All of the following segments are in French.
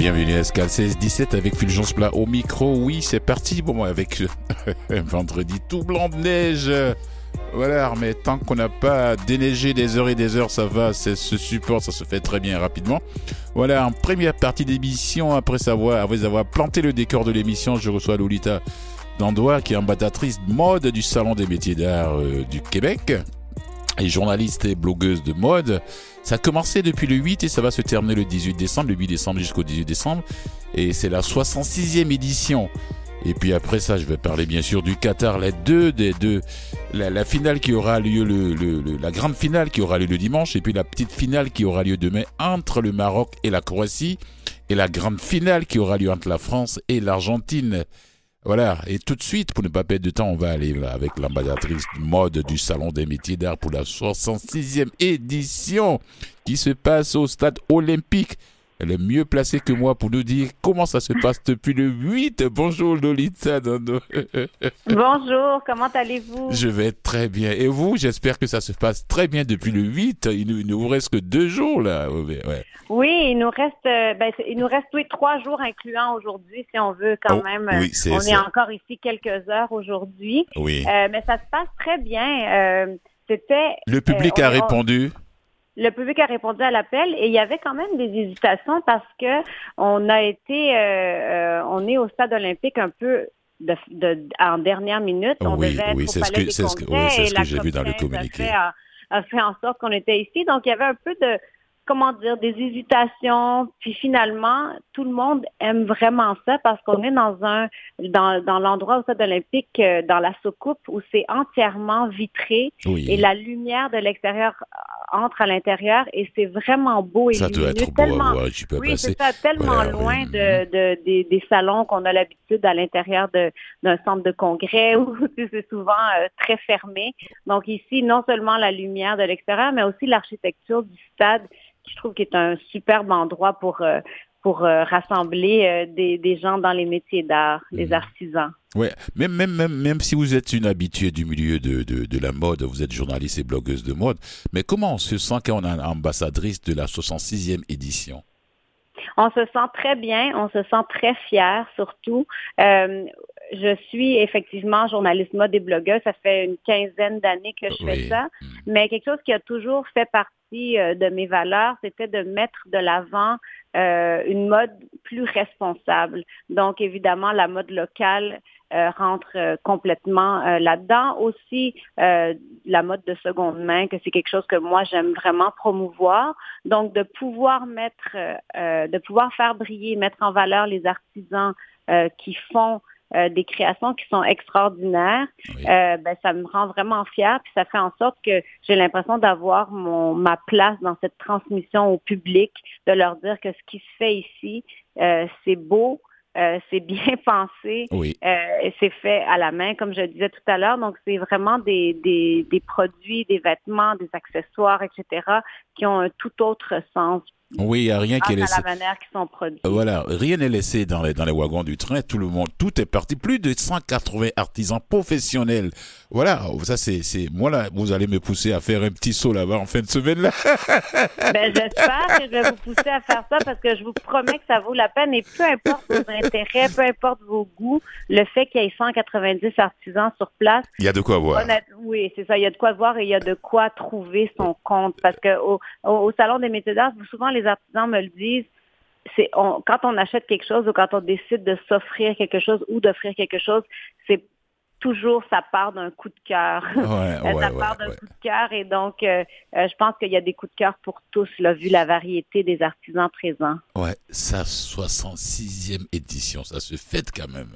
Bienvenue à Escal 16-17 avec Fulgence Plat au micro. Oui, c'est parti. Bon, avec un vendredi tout blanc de neige. Voilà, mais tant qu'on n'a pas déneigé des heures et des heures, ça va, c'est ce support, ça se fait très bien rapidement. Voilà, en première partie d'émission, après savoir, après avoir planté le décor de l'émission, je reçois Lolita Dandois, qui est ambassadrice mode du Salon des métiers d'art euh, du Québec et journaliste et blogueuse de mode. Ça a commencé depuis le 8 et ça va se terminer le 18 décembre, le 8 décembre jusqu'au 18 décembre. Et c'est la 66e édition. Et puis après ça, je vais parler bien sûr du Qatar, les deux des deux, la, finale qui aura lieu le, la grande finale qui aura lieu le dimanche, et puis la petite finale qui aura lieu demain entre le Maroc et la Croatie, et la grande finale qui aura lieu entre la France et l'Argentine. Voilà, et tout de suite, pour ne pas perdre de temps, on va aller avec l'ambassadrice mode du Salon des métiers d'art pour la 66e édition qui se passe au stade olympique. Elle est mieux placée que moi pour nous dire comment ça se passe depuis le 8. Bonjour Lolita. Bonjour, comment allez-vous? Je vais très bien. Et vous, j'espère que ça se passe très bien depuis le 8. Il ne, vous reste que deux jours là. Oui, il nous reste, euh, ben, il nous reste oui, trois jours incluant aujourd'hui si on veut quand oh, même. Oui, euh, on est encore ici quelques heures aujourd'hui. Oui. Euh, mais ça se passe très bien. C'était. Le public a répondu le public a répondu à l'appel et il y avait quand même des hésitations parce que on a été, euh, euh, on est au stade olympique un peu de, en dernière minute. On oui, oui, c'est ce que, ce que, ce que j'ai vu dans le communiqué. a fait en sorte qu'on était ici. Donc, il y avait un peu de, comment dire, des hésitations. Puis finalement, tout le monde aime vraiment ça parce qu'on est dans un, dans, dans l'endroit au stade olympique, euh, dans la soucoupe, où c'est entièrement vitré et la lumière de l'extérieur entre à l'intérieur et c'est vraiment beau et ça doit être tellement, beau tu peux oui, c'est ça, tellement loin de, de, des, des salons qu'on a l'habitude à l'intérieur d'un centre de congrès où c'est souvent euh, très fermé. Donc ici, non seulement la lumière de l'extérieur, mais aussi l'architecture du stade je trouve qu'il est un superbe endroit pour, euh, pour euh, rassembler euh, des, des, gens dans les métiers d'art, les mhm. artisans. Oui, même, même, même, même si vous êtes une habituée du milieu de, de, de, la mode, vous êtes journaliste et blogueuse de mode, mais comment on se sent quand on est ambassadrice de la 66e édition? On se sent très bien, on se sent très fier surtout. Euh, je suis effectivement journaliste mode et blogueuse. Ça fait une quinzaine d'années que je fais ça. Mm. Mais quelque chose qui a toujours fait partie euh, de mes valeurs, c'était de mettre de l'avant euh, une mode plus responsable. Donc, évidemment, la mode locale euh, rentre complètement là-dedans. Aussi, la mode de seconde main, que c'est quelque chose que moi, j'aime vraiment promouvoir. Donc, de pouvoir mettre, de pouvoir faire briller, mettre en valeur les artisans qui font euh, des créations qui sont extraordinaires, euh, ben, ça me rend vraiment fière, puis ça fait en sorte que j'ai l'impression d'avoir mon ma place dans cette transmission au public, de leur dire que ce qui se fait ici, euh, c'est beau, euh, c'est bien pensé, oui. euh, c'est fait à la main, comme je disais tout à l'heure. Donc, c'est vraiment des, des, des, produits, des vêtements, des accessoires, etc., qui ont un tout autre sens oui, il n'y a rien qui est laissé. la manière qu'ils sont produits. Voilà, rien n'est laissé dans les, dans les wagons du train. Tout le monde, tout est parti. Plus de 180 artisans professionnels. Voilà, ça c'est, c'est, moi là, vous allez me pousser à faire un petit saut là-bas en fin de semaine là. ben, j'espère que je vais vous pousser à faire ça parce que je vous promets que ça vaut la peine et peu importe vos intérêts, peu importe vos goûts, le fait qu'il y ait 190 artisans sur place. Il y a de quoi voir. Oui, c'est ça. Il y a de quoi voir et il y a de quoi trouver son compte parce que au, au, salon des métiers d'art, souvent les les artisans me le disent, c'est quand on achète quelque chose ou quand on décide de s'offrir quelque chose ou d'offrir quelque chose, c'est toujours ça part d'un coup de cœur. ça part d'un coup de cœur et donc euh, euh, je pense qu'il y a des coups de cœur pour tous là, vu la variété des artisans présents. Ouais, sa 66e édition, ça se fête quand même.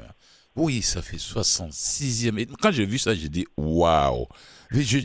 Oui, ça fait 66e. Quand j'ai vu ça, j'ai dit waouh.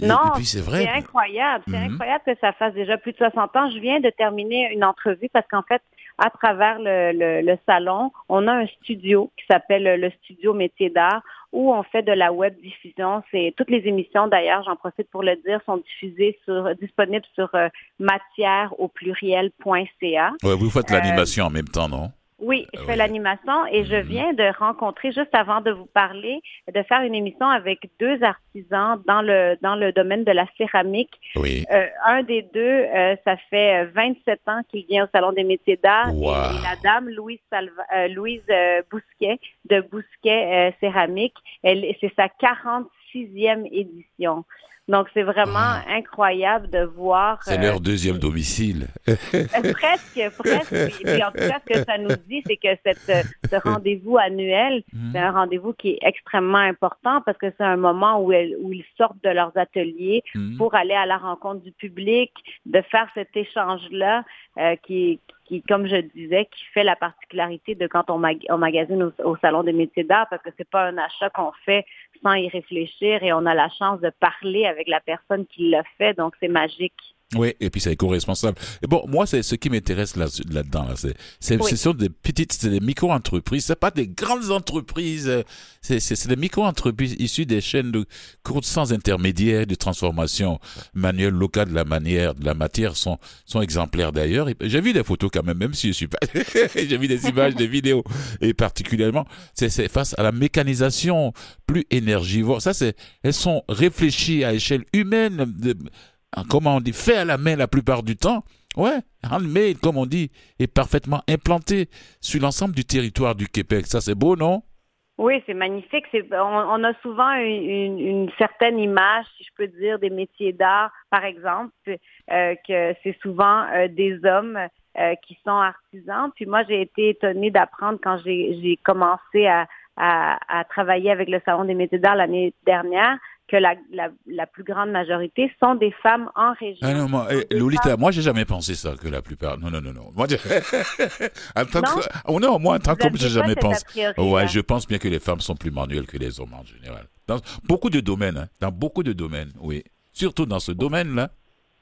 Non, c'est vrai. C'est incroyable. C'est mhm. incroyable que ça fasse déjà plus de 60 ans. Je viens de terminer une entrevue parce qu'en fait, à travers le, le, salon, on a un studio qui s'appelle le Studio Métier d'art où on fait de la web diffusion. C'est toutes les émissions d'ailleurs, j'en profite pour le dire, sont diffusées sur disponibles sur euh, matière au pluriel.ca. Ouais, vous faites l'animation en même temps, non? Oui, je fais l'animation et je mhm. viens de rencontrer, juste avant de vous parler, de faire une émission avec deux artisans dans le dans le domaine de la céramique. Oui. Euh, un des deux, euh, ça fait 27 ans qu'il vient au Salon des métiers d'art. Et, la dame, Louise, Salva, Louise Bousquet, de Bousquet Céramique, elle, c'est sa 46e édition. Donc, c'est vraiment ah. incroyable de voir. C'est leur euh, deuxième domicile. Euh, presque, presque. Et en tout cas, ce que ça nous dit, c'est que cette, ce rendez-vous annuel, mhm. c'est un rendez-vous qui est extrêmement important parce que c'est un moment où, où ils sortent de leurs ateliers mhm. pour aller à la rencontre du public, de faire cet échange-là euh, qui, qui, comme je disais, qui fait la particularité de quand on, magasine au, Salon des métiers d'art, parce que c'est pas un achat qu'on fait sans y réfléchir et on a la chance de parler avec la personne qui l'a fait, donc c'est magique. Oui, et puis c'est éco-responsable. Et bon, moi, c'est ce qui m'intéresse là, là-dedans. Là, c'est, c'est, ce sont des petites, c'est des micro-entreprises. C'est pas des grandes entreprises. C'est, c'est, des micro-entreprises issues des chaînes de courtes sans intermédiaire de transformation manuelle locale de la manière, de la matière sont, sont exemplaires d'ailleurs. J'ai vu des photos quand même, même si je suis pas, j'ai vu des images, des vidéos. Et particulièrement, c'est, c'est face à la mécanisation plus énergivore. Ça, c'est, elles sont réfléchies à échelle humaine. De, comment on dit, fait à la main la plupart du temps, ouais, handmade, comme on dit, est parfaitement implanté sur l'ensemble du territoire du Québec. Ça, c'est beau, non? Oui, c'est magnifique. on, a souvent une, certaine image, si je peux dire, des métiers d'art, par exemple, euh, que c'est souvent euh, des hommes euh, qui sont artisans. Puis moi, j'ai été étonnée d'apprendre quand j'ai commencé à, à, travailler avec le Salon des métiers d'art l'année dernière que la, la, plus grande majorité sont des femmes en région. Ah non, moi, eh, Lolita, moi, j'ai jamais pensé ça, que la plupart. Non, non, non, non. Moi, en tant non? Que... Oh, non, moi, en tant qu'homme, j'ai jamais pensé. Ouais, je pense bien que les femmes sont plus manuelles que les hommes en général. Dans beaucoup de domaines, hein. dans beaucoup de domaines, oui. Surtout dans ce domaine-là,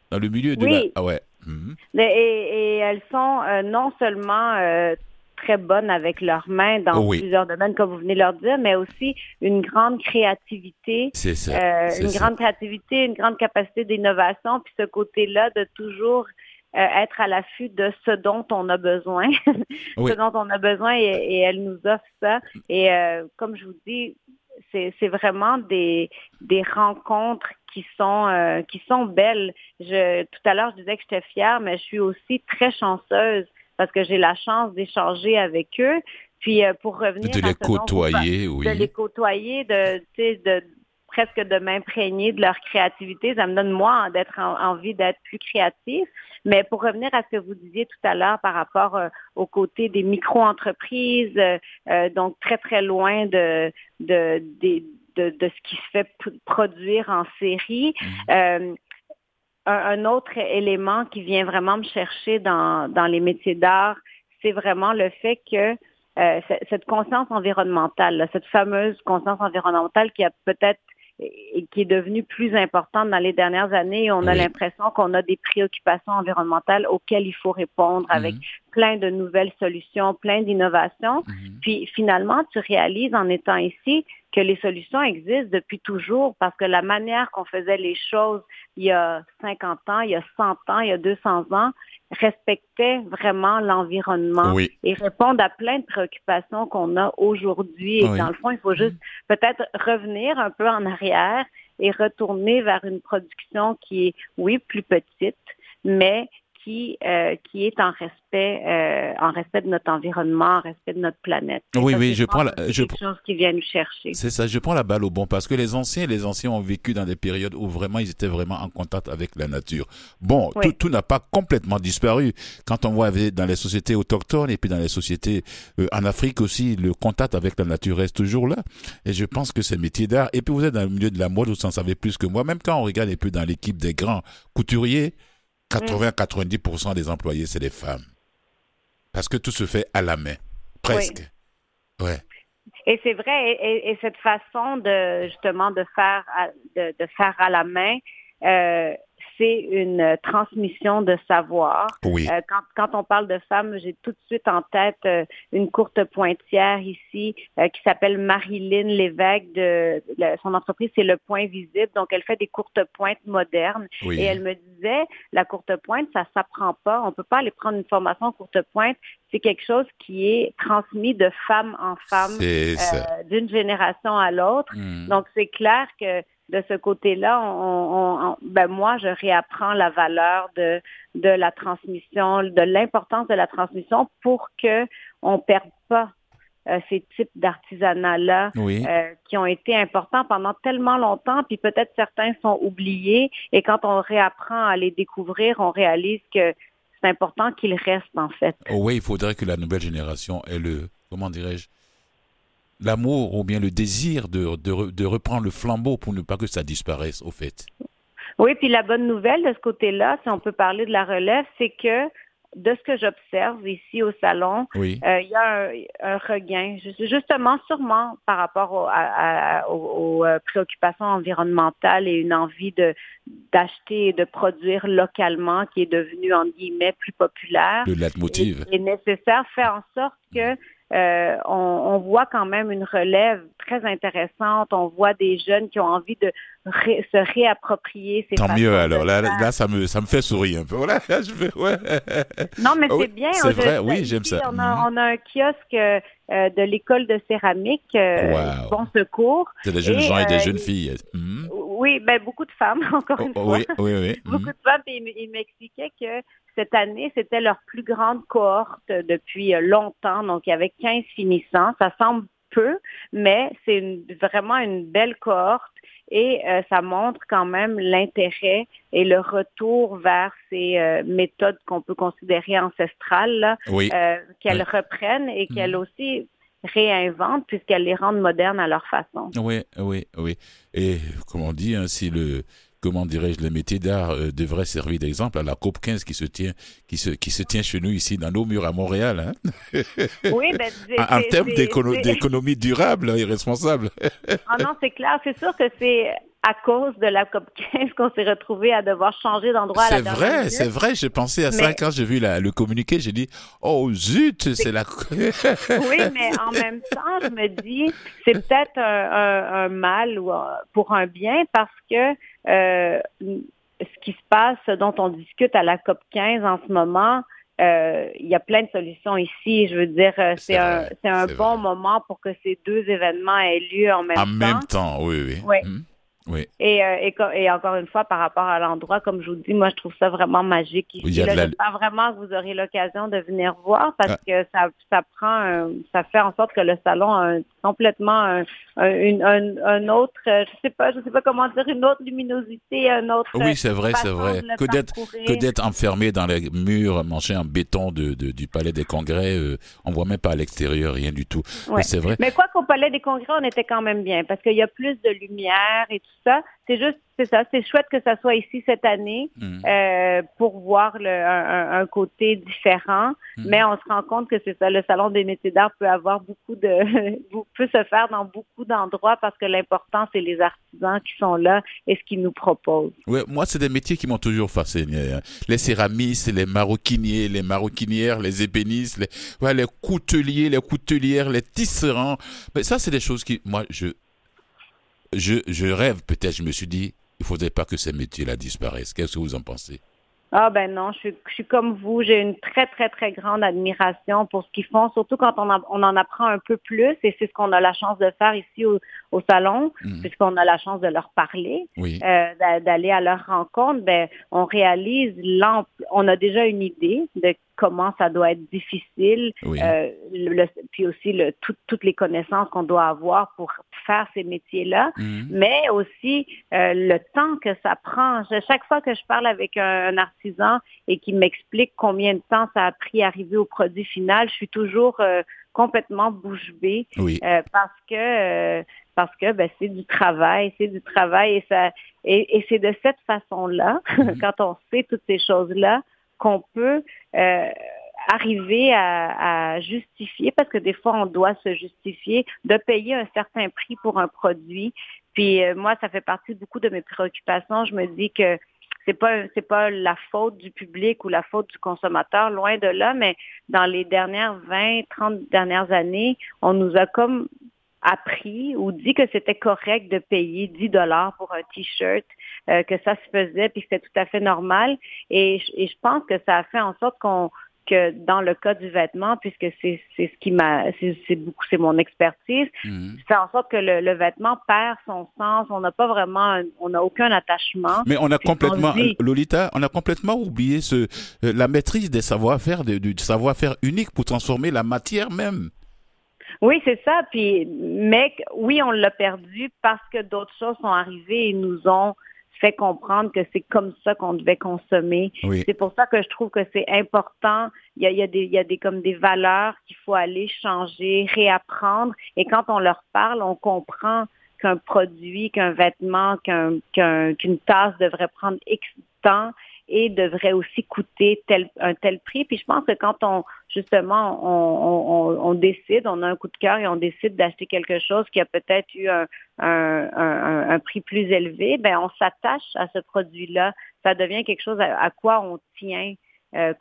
dans le milieu de la. Ah ouais. Mhm. et, et, elles sont euh, non seulement euh, très bonnes avec leurs mains dans plusieurs domaines, comme vous venez de leur dire, mais aussi une grande créativité. C'est ça. Euh, une grande créativité, une grande capacité d'innovation, puis ce côté-là de toujours euh, être à l'affût de ce dont on a besoin, ce dont on a besoin, et, elle nous offre ça. Et euh, comme je vous dis, c'est vraiment des, des rencontres qui sont qui sont belles. Je, tout à l'heure, je disais que j'étais fière, mais je suis aussi très chanceuse parce que j'ai la chance d'échanger avec eux. Puis euh, pour revenir de les côtoyer, oui. De les côtoyer, de, de presque de m'imprégner de leur créativité. Ça me donne, moi, d'être envie d'être plus créatif. Mais pour revenir à ce que vous disiez tout à l'heure par rapport euh, au côté des micro-entreprises, euh, donc très, très loin de, de, de, de, ce qui se fait produire en série. Mmh un, autre élément qui vient vraiment me chercher dans, dans les métiers d'art, c'est vraiment le fait que euh, cette conscience environnementale, cette fameuse conscience environnementale qui a peut-être qui est devenue plus importante dans les dernières années. On a l'impression qu'on a des préoccupations environnementales auxquelles il faut répondre avec mhm. plein de nouvelles solutions, plein d'innovations. Mhm. Puis finalement, tu réalises en étant ici que les solutions existent depuis toujours parce que la manière qu'on faisait les choses il y a 50 ans, il y a 100 ans, il y a 200 ans, respectait vraiment l'environnement et répondre à plein de préoccupations qu'on a aujourd'hui. Et dans le fond, il faut juste peut-être revenir un peu en arrière et retourner vers une production qui est, oui, plus petite, mais qui, euh, qui est en respect, euh, en respect de notre environnement, en respect de notre planète. oui, oui, je prends la, je chose qui vient nous chercher. C'est ça, je prends la balle au bon parce que les anciens, les anciens ont vécu dans des périodes où vraiment ils étaient vraiment en contact avec la nature. Bon, tout, n'a pas complètement disparu. Quand on voit dans les sociétés autochtones et puis dans les sociétés euh, en Afrique aussi, le contact avec la nature reste toujours là. Et je pense que c'est métier d'art. Et puis vous êtes dans le milieu de la mode, vous en savez plus que moi. Même quand on regarde un peu dans l'équipe des grands couturiers, 80-90% des employés, c'est des femmes. Parce que tout se fait à la main, presque. Ouais. Et c'est vrai, et, cette façon de justement de faire à, de, faire à la main, euh, c'est une transmission de savoir. Oui. Euh, quand, quand, on parle de femmes, j'ai tout de suite en tête euh, une courte pointière ici euh, qui s'appelle Marilyn Lévesque. De, son entreprise, c'est Le Point Visible. Donc, elle fait des courtes pointes modernes. Et elle me disait, la courte pointe, ça s'apprend pas. On peut pas aller prendre une formation courte pointe. C'est quelque chose qui est transmis de femme en femme, d'une génération à l'autre. Hmm. Donc, c'est clair que de ce côté-là, on, ben moi, je réapprends la valeur de, de la transmission, de l'importance de la transmission pour que on perde pas euh, ces types d'artisanat-là euh, qui ont été importants pendant tellement longtemps, puis peut-être certains sont oubliés. Et quand on réapprend à les découvrir, on réalise que c'est important qu'ils restent en fait. Oh oui, il faudrait que la nouvelle génération ait le, comment dirais-je, l'amour ou bien le désir de, de, reprendre le flambeau pour ne pas que ça disparaisse, au fait. Oui, puis la bonne nouvelle de ce côté-là, si on peut parler de la relève, c'est que de ce que j'observe ici au salon, euh, il y a un, regain, justement, sûrement par rapport aux, euh, préoccupations environnementales et une envie de d'acheter et de produire localement qui est devenue, en guillemets, plus populaire. Le leitmotiv. Et, nécessaire fait en sorte que euh, on, voit quand même une relève très intéressante. On voit des jeunes qui ont envie de se réapproprier ces Tant mieux alors. Là, là, ça me ça me fait sourire un peu. Voilà, je ouais. Non, mais c'est bien. C'est vrai, oui, j'aime ça. On a, mhm. on a, un kiosque euh, de l'école de céramique, euh, Bon Secours. C'est des jeunes gens et des jeunes filles. Mhm. Oui, ben beaucoup de femmes, encore une oh, fois. Oui, oui, oui. beaucoup de femmes. Et il m'expliquait que cette année, c'était leur plus grande cohorte depuis longtemps. Donc, il y avait 15 finissants. Ça semble peu, mais c'est vraiment une belle cohorte et euh, ça montre quand même l'intérêt et le retour vers ces euh, méthodes qu'on peut considérer ancestrales, euh, qu'elles reprennent et qu'elles mhm. aussi réinventent puisqu'elles les rendent modernes à leur façon. Oui, oui, oui. Et comme on dit, hein, si le comment dirais-je, le métier d'art euh, devrait servir d'exemple à la COP 15 qui se tient, qui se, qui se tient chez nous ici dans nos murs à Montréal. Hein? Oui, ben, en, termes d'économie durable et responsable. ah non, c'est clair. C'est sûr que c'est à cause de la COP 15 qu'on s'est retrouvé à devoir changer d'endroit à la C'est vrai, c'est vrai. J'ai pensé à ça quand j'ai vu le communiqué. J'ai dit, oh zut, c'est la. oui, mais en même temps, je me dis, c'est peut-être un, mal ou pour un bien parce que euh, ce qui se passe, ce dont on discute à la COP 15 en ce moment, euh, il y a plein de solutions ici. Je veux dire, euh, c'est un, c'est un bon moment pour que ces deux événements aient lieu en même temps. En même temps, oui, oui. oui. Oui. Et, euh, et, et, encore une fois, par rapport à l'endroit, comme je vous dis, moi, je trouve ça vraiment magique ici. J'espère vraiment que vous aurez l'occasion de venir voir parce ah. que ça, ça prend, ça fait en sorte que le salon a complètement un, un, un, autre, je sais pas, je sais pas comment dire, une autre luminosité, un autre. Oui, c'est vrai, c'est vrai. Que d'être, que d'être enfermé dans les murs manchés en béton de, de du Palais des Congrès, euh, on voit même pas à l'extérieur rien du tout. C'est vrai. Mais quoi qu'au Palais des Congrès, on était quand même bien parce qu'il y a plus de lumière et tout ça. C'est juste c'est ça, c'est chouette que ça soit ici cette année mm. euh, pour voir le, un, un, côté différent, mm. mais on se rend compte que c'est ça, le salon des métiers d'art peut avoir beaucoup de, peut se faire dans beaucoup d'endroits parce que l'important c'est les artisans qui sont là et ce qu'ils nous proposent. Ouais, moi c'est des métiers qui m'ont toujours fasciné, hein. les céramistes, les maroquiniers, les maroquinières, les ébénistes, les, ouais, les couteliers, les coutelières, les tisserands, mais ça c'est des choses qui, moi je je, je rêve peut-être, je me suis dit, il ne faudrait pas que ces métiers-là disparaissent. Qu'est-ce que vous en pensez? Ah ben non, je suis, je suis comme vous. J'ai une très, très, très grande admiration pour ce qu'ils font, surtout quand on, on en apprend un peu plus, et c'est ce qu'on a la chance de faire ici au, au salon, mhm. puisqu'on a la chance de leur parler, euh, d'aller à leur rencontre. Ben, on réalise, on a déjà une idée de comment ça doit être difficile, euh, le, puis aussi le, toutes les connaissances qu'on doit avoir pour faire ces métiers-là, mhm. mais aussi euh, le temps que ça prend. chaque fois que je parle avec un, artisan et qu'il m'explique combien de temps ça a pris à arriver au produit final, je suis toujours euh, complètement bouche bée parce que parce que ben, c'est du travail, c'est du travail et ça et, et c'est de cette façon-là, mhm. quand on sait toutes ces choses-là, qu'on peut euh, arriver à, justifier, parce que des fois, on doit se justifier, de payer un certain prix pour un produit. Puis euh, moi, ça fait partie beaucoup de mes préoccupations. Je me dis que c'est pas c'est pas la faute du public ou la faute du consommateur, loin de là, mais dans les dernières 20, 30 dernières années, on nous a comme appris ou dit que c'était correct de payer 10 dollars pour un t-shirt, euh, que ça se faisait, puis que c'était tout à fait normal. Et, et je pense que ça a fait en sorte qu'on que dans le cas du vêtement, puisque c'est ce qui m'a, c'est beaucoup, c'est mon expertise, mhm. c'est en sorte que le, vêtement perd son sens. On n'a pas vraiment, on n'a aucun attachement. Mais on a complètement, Lolita, on a complètement oublié ce, euh, la maîtrise des savoir-faire, du savoir-faire unique pour transformer la matière même. Oui, c'est ça. Puis, mais oui, on l'a perdu parce que d'autres choses sont arrivées et nous ont fait comprendre que c'est comme ça qu'on devait consommer. C'est pour ça que je trouve que c'est important. Il y a, il y a, des, il y a des, comme des valeurs qu'il faut aller changer, réapprendre. Et quand on leur parle, on comprend qu'un produit, qu'un vêtement, qu'une tasse devrait prendre X temps et devrait aussi coûter tel, un tel prix. Puis je pense que quand on, justement, on, décide, on a un coup de cœur et on décide d'acheter quelque chose qui a peut-être eu un, prix plus élevé, ben on s'attache à ce produit-là. Ça devient quelque chose à, quoi on tient, euh,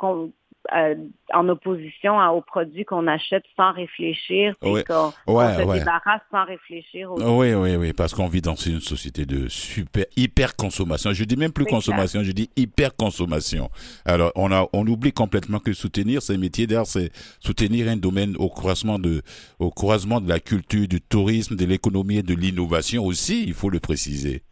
euh, en opposition aux produits qu'on achète sans réfléchir, oui. qu'on se débarrasse sans réfléchir. Oui, oui, oui, parce qu'on vit dans une société de super hyper consommation. Je dis même plus consommation, je dis hyper consommation. Alors, on a, on oublie complètement que soutenir ces métiers d'art, c'est soutenir un domaine au croisement de, au croisement de la culture, du tourisme, de l'économie et de l'innovation aussi. Il faut le préciser.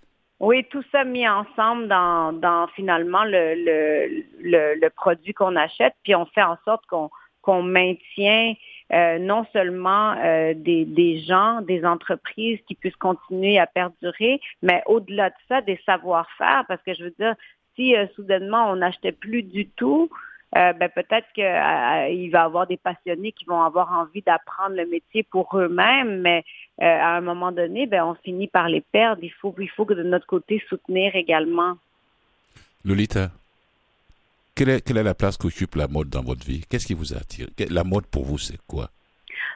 Oui, tout ça mis ensemble dans, dans finalement le, le, le, produit qu'on achète, puis on fait en sorte qu'on qu'on maintient euh, non seulement euh, des, des gens, des entreprises qui puissent continuer à perdurer, mais au-delà de ça, des savoir-faire, parce que je veux dire, si euh, soudainement on n'achetait plus du tout, euh, ben peut-être qu'il euh, va y avoir des passionnés qui vont avoir envie d'apprendre le métier pour eux-mêmes, mais euh, à un moment donné, ben on finit par les perdre. Il faut, il faut que de notre côté soutenir également. Lolita, quelle est, quelle est la place qu'occupe la mode dans votre vie? Qu'est-ce qui vous attire? La mode pour vous, c'est quoi?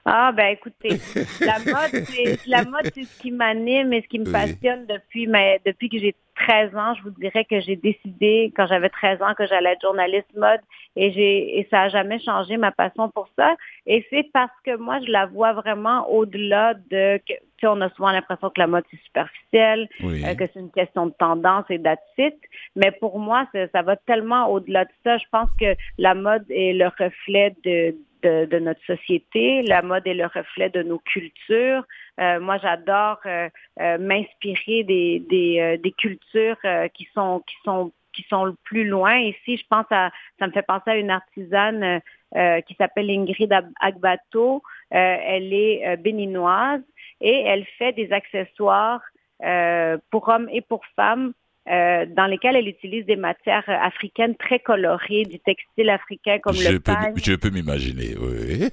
Ah ben écoutez, la mode, c'est la mode, c'est ce qui m'anime et ce qui me passionne depuis depuis que j'ai 13 ans. Je vous dirais que j'ai décidé quand j'avais 13 ans que j'allais être journaliste mode et j'ai et ça a jamais changé ma passion pour ça. Et c'est parce que moi je la vois vraiment au-delà de que tu sais, on a souvent l'impression que la mode c'est superficiel, euh, que c'est une question de tendance et d'attitude. Mais pour moi, ça, ça va tellement au-delà de ça. Je pense que la mode est le reflet de de, notre société. La mode est le reflet de nos cultures. Euh, moi, j'adore euh, euh, m'inspirer des, des, des cultures qui sont qui sont qui sont le plus loin. Ici, je pense à, ça me fait penser à une artisane qui s'appelle Ingrid Agbato. elle est béninoise et elle fait des accessoires pour hommes et pour femmes euh, dans lesquelles elle utilise des matières africaines très colorées, du textile africain comme je le peux, Je peux m'imaginer, oui.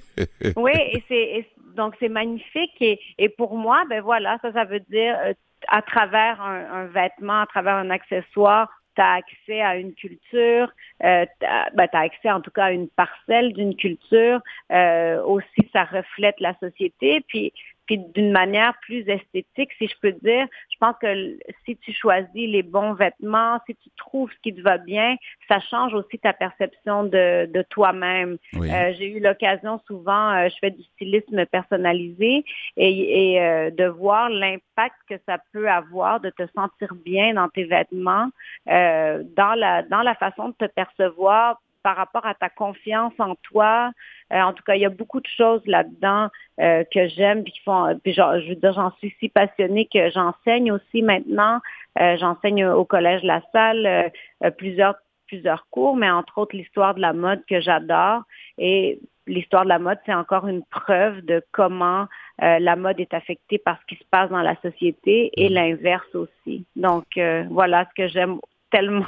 oui, et c'est donc c'est magnifique et, et, pour moi, ben voilà, ça, ça veut dire euh, à travers un, un, vêtement, à travers un accessoire, tu as accès à une culture, euh, tu as, ben, accès en tout cas à une parcelle d'une culture. Euh, aussi, ça reflète la société. Puis puis d'une manière plus esthétique, si je peux dire. Je pense que si tu choisis les bons vêtements, si tu trouves ce qui te va bien, ça change aussi ta perception de, de toi-même. Euh, j'ai eu l'occasion souvent, euh, je fais du stylisme personnalisé et, et euh, de voir l'impact que ça peut avoir de te sentir bien dans tes vêtements, dans la dans la façon de te percevoir par rapport à ta confiance en toi. Euh, en tout cas, il y a beaucoup de choses là-dedans euh, que j'aime puis qui font. Puis je veux dire, j'en suis si passionnée que j'enseigne aussi maintenant. Euh, j'enseigne au collège La Salle plusieurs plusieurs cours, mais entre autres l'histoire de la mode que j'adore. Et l'histoire de la mode, c'est encore une preuve de comment la mode est affectée par ce qui se passe dans la société et mm. l'inverse aussi. Donc voilà ce que j'aime tellement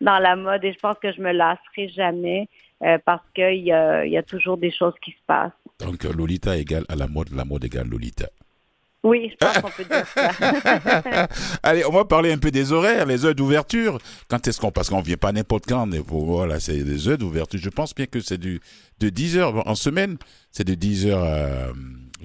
dans la mode et je pense que je me lasserai jamais euh, parce qu'il y a, y a toujours des choses qui se passent. Donc Lolita égale à la mode, la mode égale Lolita. Oui, je pense qu'on peut dire ça. Allez, on va parler un peu des horaires, les heures d'ouverture. Quand est-ce qu'on parce qu'on vient pas n'importe quand, mais voilà, c'est des heures d'ouverture. Je pense bien que c'est du de 10 heures en semaine, c'est de 10 heures à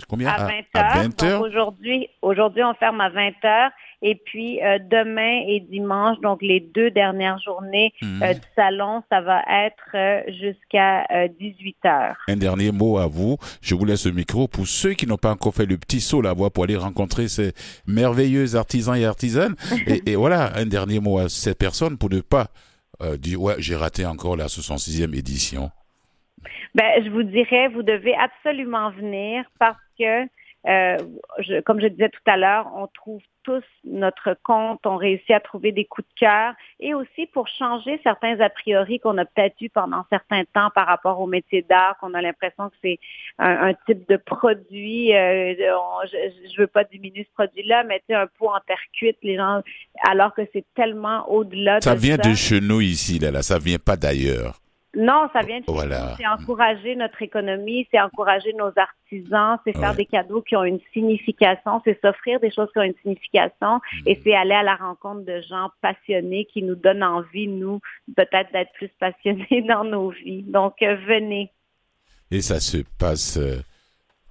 combien? À 20 heures. aujourd'hui, aujourd'hui on ferme à 20 heures Et puis demain et dimanche, donc les deux dernières journées mhm. du salon, ça va être jusqu'à 18 heures. Un dernier mot à vous. Je vous laisse le micro pour ceux qui n'ont pas encore fait le petit saut là-bas pour aller rencontrer ces merveilleux artisans et artisanes. et, voilà, un dernier mot à ces personnes pour ne pas dire ouais j'ai raté encore la 66e édition. Ben, je vous dirais, vous devez absolument venir parce que, euh, je, comme je disais tout à l'heure, on trouve tous notre compte, on réussit à trouver des coups de cœur et aussi pour changer certains a priori qu'on a peut-être eu pendant certains temps par rapport au métier d'art, qu'on a l'impression que c'est un, type de produit. Euh, je, ne veux pas diminuer ce produit-là, mais tu un pot en terre cuite, les gens, alors que c'est tellement au-delà. Ça vient de chez nous ici, là, là, ça vient pas d'ailleurs. Non, ça vient de voilà. C'est encourager notre économie, c'est encourager nos artisans, c'est faire des cadeaux qui ont une signification, c'est s'offrir des choses qui ont une signification et mm. c'est aller à la rencontre de gens passionnés qui nous donnent envie, nous, peut-être d'être plus passionnés dans nos vies. Donc, euh, venez. Et ça se passe...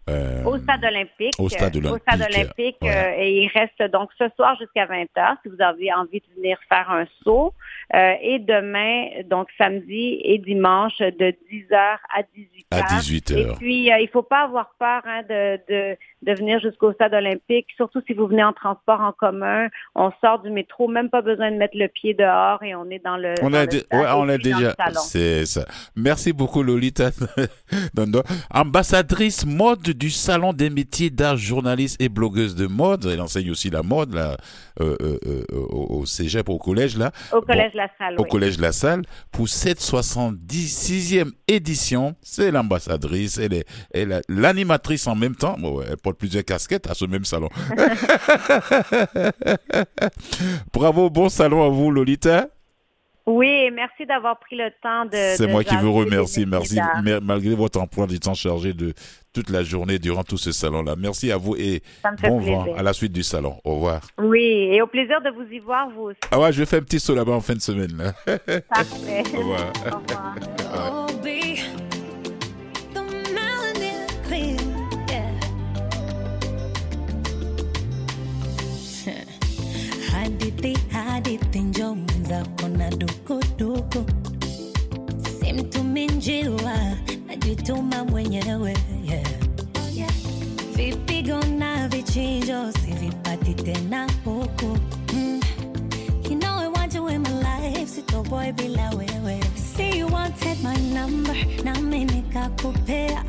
Euh, euh, au stade olympique. Au stade olympique. Au stade olympique. et il reste donc ce soir jusqu'à 20h si vous avez envie de venir faire un saut. Euh, et demain, donc samedi et dimanche, de 10h à 18h. À 18h. Et puis, euh, il faut pas avoir peur hein, de, de, de, venir jusqu'au stade olympique, surtout si vous venez en transport en commun. On sort du métro, même pas besoin de mettre le pied dehors et on est dans le. On a, ouais, on a déjà. C'est ça. Merci beaucoup, Lolita. Ambassadrice mode du Salon des métiers d'art, journaliste et blogueuse de mode. Elle enseigne aussi la mode là, euh, euh, euh au, cégep, au collège là. Au collège La Salle. Au collège La Salle pour cette 76e édition. C'est l'ambassadrice, elle est, elle l'animatrice en même temps. Bon, elle porte plusieurs casquettes à ce même salon. Bravo, bon salon à vous, Lolita. Oui, merci d'avoir pris le temps de. C'est moi qui vous remercie. Merci, malgré votre emploi du temps chargé de toute la journée durant tout ce salon-là. Merci à vous et bon vent à la suite du salon. Au revoir. Oui, et au plaisir de vous y voir, vous aussi. Ah ouais, je vais faire un petit saut là-bas en fin de semaine. Parfait. au revoir. Au revoir. zako simtumi njiwa, najituma mwenyewe. Vipigo na vichinjo sivipati tena huku mm. Bila wewe. See you wanted my number, nami nikakupea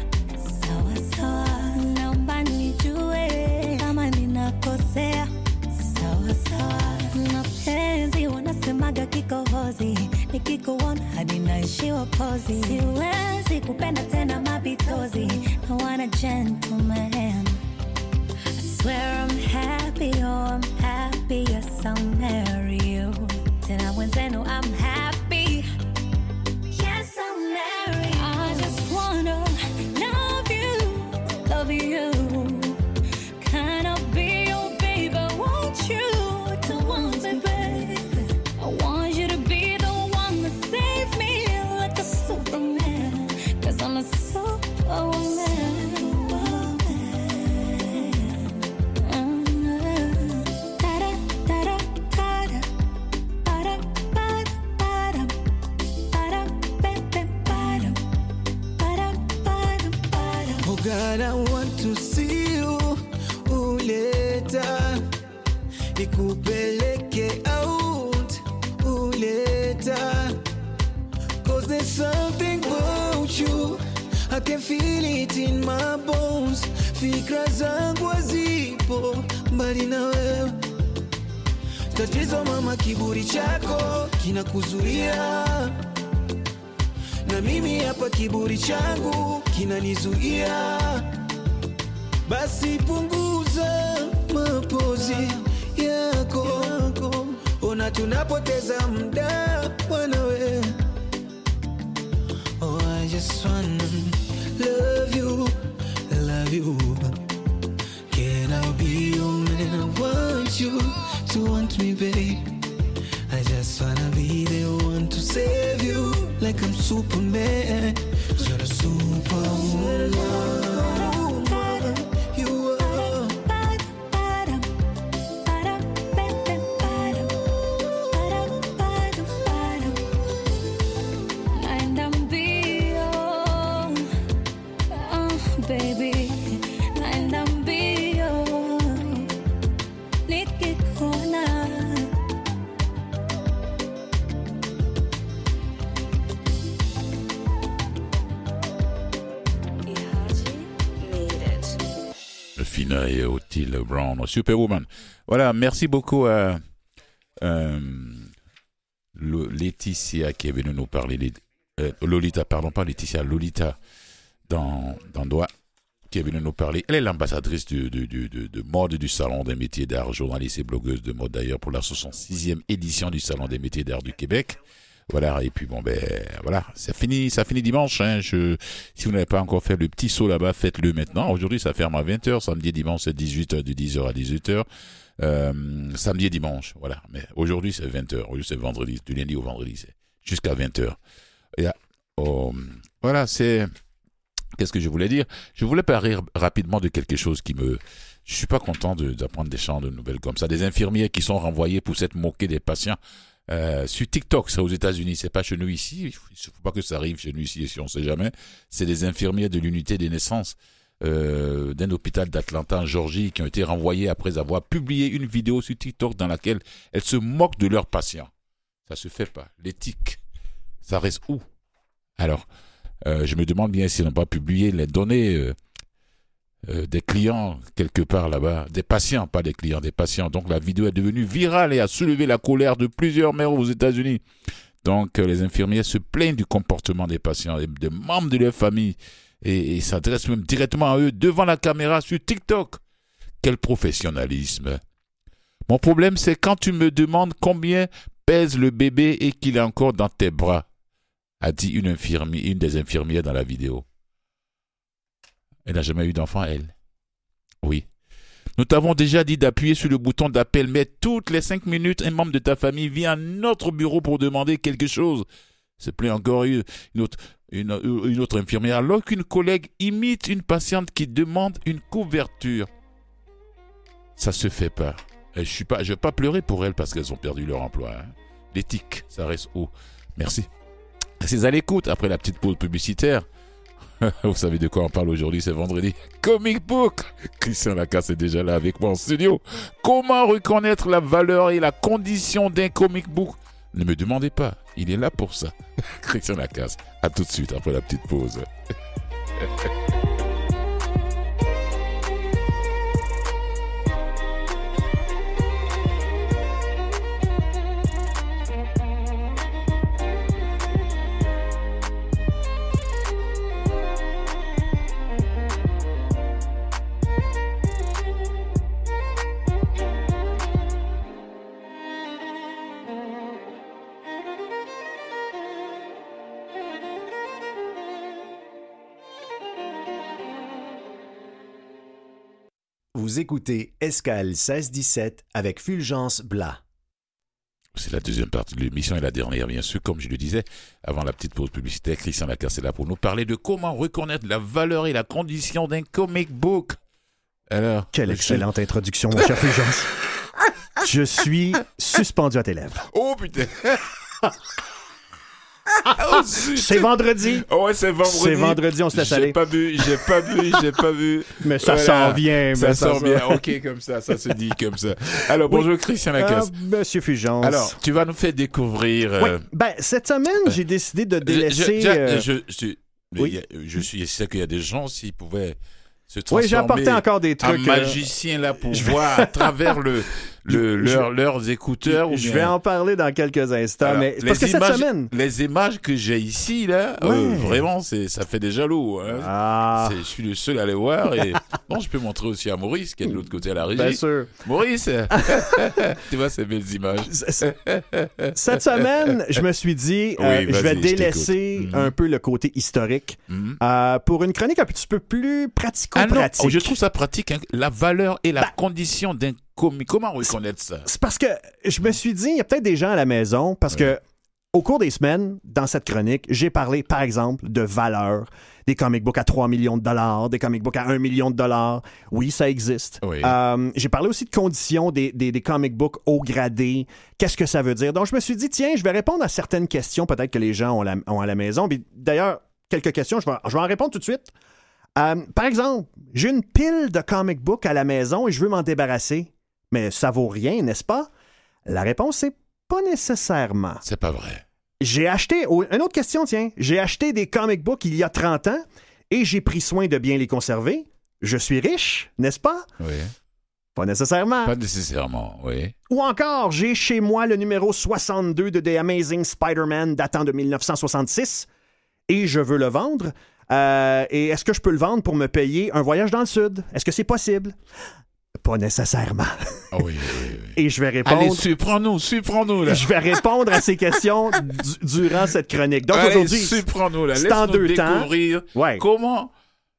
sawa sawa, naomba nijue kama ninakosea sawa sawa mapenzi wanasemaga kikohozi, nikikuona hadi naishiwa pozi, siwezi kupenda tena mapitozi. I might be cozy. I want a gentleman. Brown, Superwoman. Voilà, merci beaucoup à euh, Laetitia qui est venue nous parler. Euh, Lolita, pardon, pas Laetitia, Lolita dans, dans qui est venue nous parler. Elle est l'ambassadrice de, de, mode du Salon des métiers d'art, journaliste et blogueuse de mode d'ailleurs pour la 66e édition du Salon des métiers d'art du Québec. Voilà, et puis bon, ben voilà, ça finit, ça finit dimanche. Hein. Je, si vous n'avez pas encore fait le petit saut là-bas, faites-le maintenant. Aujourd'hui, ça ferme à 20h, samedi dimanche, c'est 18h, de 10h à 18h. Euh, samedi et dimanche, voilà. Mais aujourd'hui, c'est 20h. Aujourd'hui, c'est vendredi, du lundi au vendredi, c'est jusqu'à 20h. Et, oh, voilà, c'est... Qu'est-ce que je voulais dire? Je voulais parler rapidement de quelque chose qui me... Je suis pas content d'apprendre des chants de nouvelles comme ça. Des infirmiers qui sont renvoyés pour s'être moqués des patients euh, sur TikTok, ça aux États-Unis, c'est pas chez nous ici. Il faut pas que ça arrive chez nous ici, si on sait jamais. C'est des infirmiers de l'unité des naissances euh, d'un hôpital d'Atlanta en Georgie qui ont été renvoyés après avoir publié une vidéo sur TikTok dans laquelle elles se moquent de leurs patients. Ça se fait pas. L'éthique, ça reste où? Alors, euh, je me demande bien s'ils n'ont pas publié les données euh, euh, des clients quelque part là-bas, des patients, pas des clients, des patients. Donc la vidéo est devenue virale et a soulevé la colère de plusieurs mères aux États-Unis. Donc les infirmiers se plaignent du comportement des patients et des membres de leur famille et, s'adressent même directement à eux devant la caméra sur TikTok. Quel professionnalisme. Mon problème, c'est quand tu me demandes combien pèse le bébé et qu'il est encore dans tes bras, a dit une, une des infirmières dans la vidéo. Elle n'a jamais eu d'enfant, elle. Oui. Nous t'avons déjà dit d'appuyer sur le bouton d'appel, mais toutes les cinq minutes, un membre de ta famille vient à notre bureau pour demander quelque chose. C'est plus encore une autre, infirmière, alors qu'une collègue imite une patiente qui demande une couverture. Ça se fait pas. je suis je vais pas pleurer pour elles parce qu'elles ont perdu leur emploi. Hein. L'éthique, ça reste haut. Merci. C'est à l'écoute après la petite pause publicitaire. Vous savez de quoi on parle aujourd'hui, c'est vendredi. Comic Book Christian Lacasse est déjà là avec moi en studio. Comment reconnaître la valeur et la condition d'un comic book? Ne me demandez pas, il est là pour ça. Christian Lacasse, à tout de suite après la petite pause. Vous écoutez Escale 1617 avec Fulgence Blas. C'est la deuxième partie de l'émission et la dernière, bien sûr. Comme je le disais, avant la petite pause publicitaire, Christian Lacasse est là pour nous parler de comment reconnaître la valeur et la condition d'un comic book. Alors. Quelle excellente introduction, mon cher Fulgence. Je suis suspendu à tes lèvres. Oh putain! Oh, c'est vendredi. ouais, c'est vendredi. C'est vendredi, on se laisse aller. J'ai pas vu, j'ai pas vu, j'ai pas vu. Mais ça sent bien. Ça sent bien. OK, comme ça, ça se dit comme ça. Alors, bonjour Christian Lacasse. Euh, Monsieur Fulgence. Alors, tu vas nous faire découvrir. Euh, ben, cette semaine, j'ai décidé de délaisser. Euh, je, je, oui. je suis sûr qu'il y a des gens, s'ils pouvaient se transformer oui, j'ai apporté encore des trucs. Un magicien là pour voir à travers le le, leurs écouteurs. Je vais en parler dans quelques instants, mais parce que cette semaine... Les images que j'ai ici, là, euh, vraiment, c'est, ça fait des jaloux. Hein. Ah. Je suis le seul à les voir. Et... bon, je peux montrer aussi à Maurice, qui est de l'autre côté à la régie. Bien sûr. Maurice, tu vois ces belles images. Cette semaine, je me suis dit, euh, je vais délaisser mhm. un peu le côté historique mhm. euh, pour une chronique un petit peu plus pratico-pratique. Ah je trouve ça pratique, hein. la valeur et la bah, condition d'un Comment reconnaître ça? C'est parce que je me suis dit, il y a peut-être des gens à la maison, parce que au cours des semaines, dans cette chronique, j'ai parlé, par exemple, de valeur, des comic books à 3 millions de dollars, des comic books à 1 million de dollars. Oui, ça existe. Euh, j'ai parlé aussi de conditions des, des, comic books haut gradés. Qu'est-ce que ça veut dire? Donc, je me suis dit, tiens, je vais répondre à certaines questions peut-être que les gens ont, à la maison. D'ailleurs, quelques questions, je vais, je vais en répondre tout de suite. Euh, par exemple, j'ai une pile de comic books à la maison et je veux m'en débarrasser. Mais ça vaut rien, n'est-ce pas? La réponse est pas nécessairement. C'est pas vrai. J'ai acheté, une autre question, tiens. J'ai acheté des comic books il y a 30 ans et j'ai pris soin de bien les conserver. je suis riche, n'est-ce pas? Oui. Pas nécessairement. Pas nécessairement, oui. Ou encore, j'ai chez moi le numéro 62 de The Amazing Spider-Man datant de 1966 et je veux le vendre. Euh, et est-ce que je peux le vendre pour me payer un voyage dans le Sud? Est-ce que c'est possible? Pas nécessairement. Ah oui, oui, oui. Et je vais répondre. Allez, surprends-nous, surprends-nous, là. Je vais répondre à ces questions du- durant cette chronique. Donc Allez, aujourd'hui, surprends-nous, là. c'est en deux temps. découvrir ouais. comment...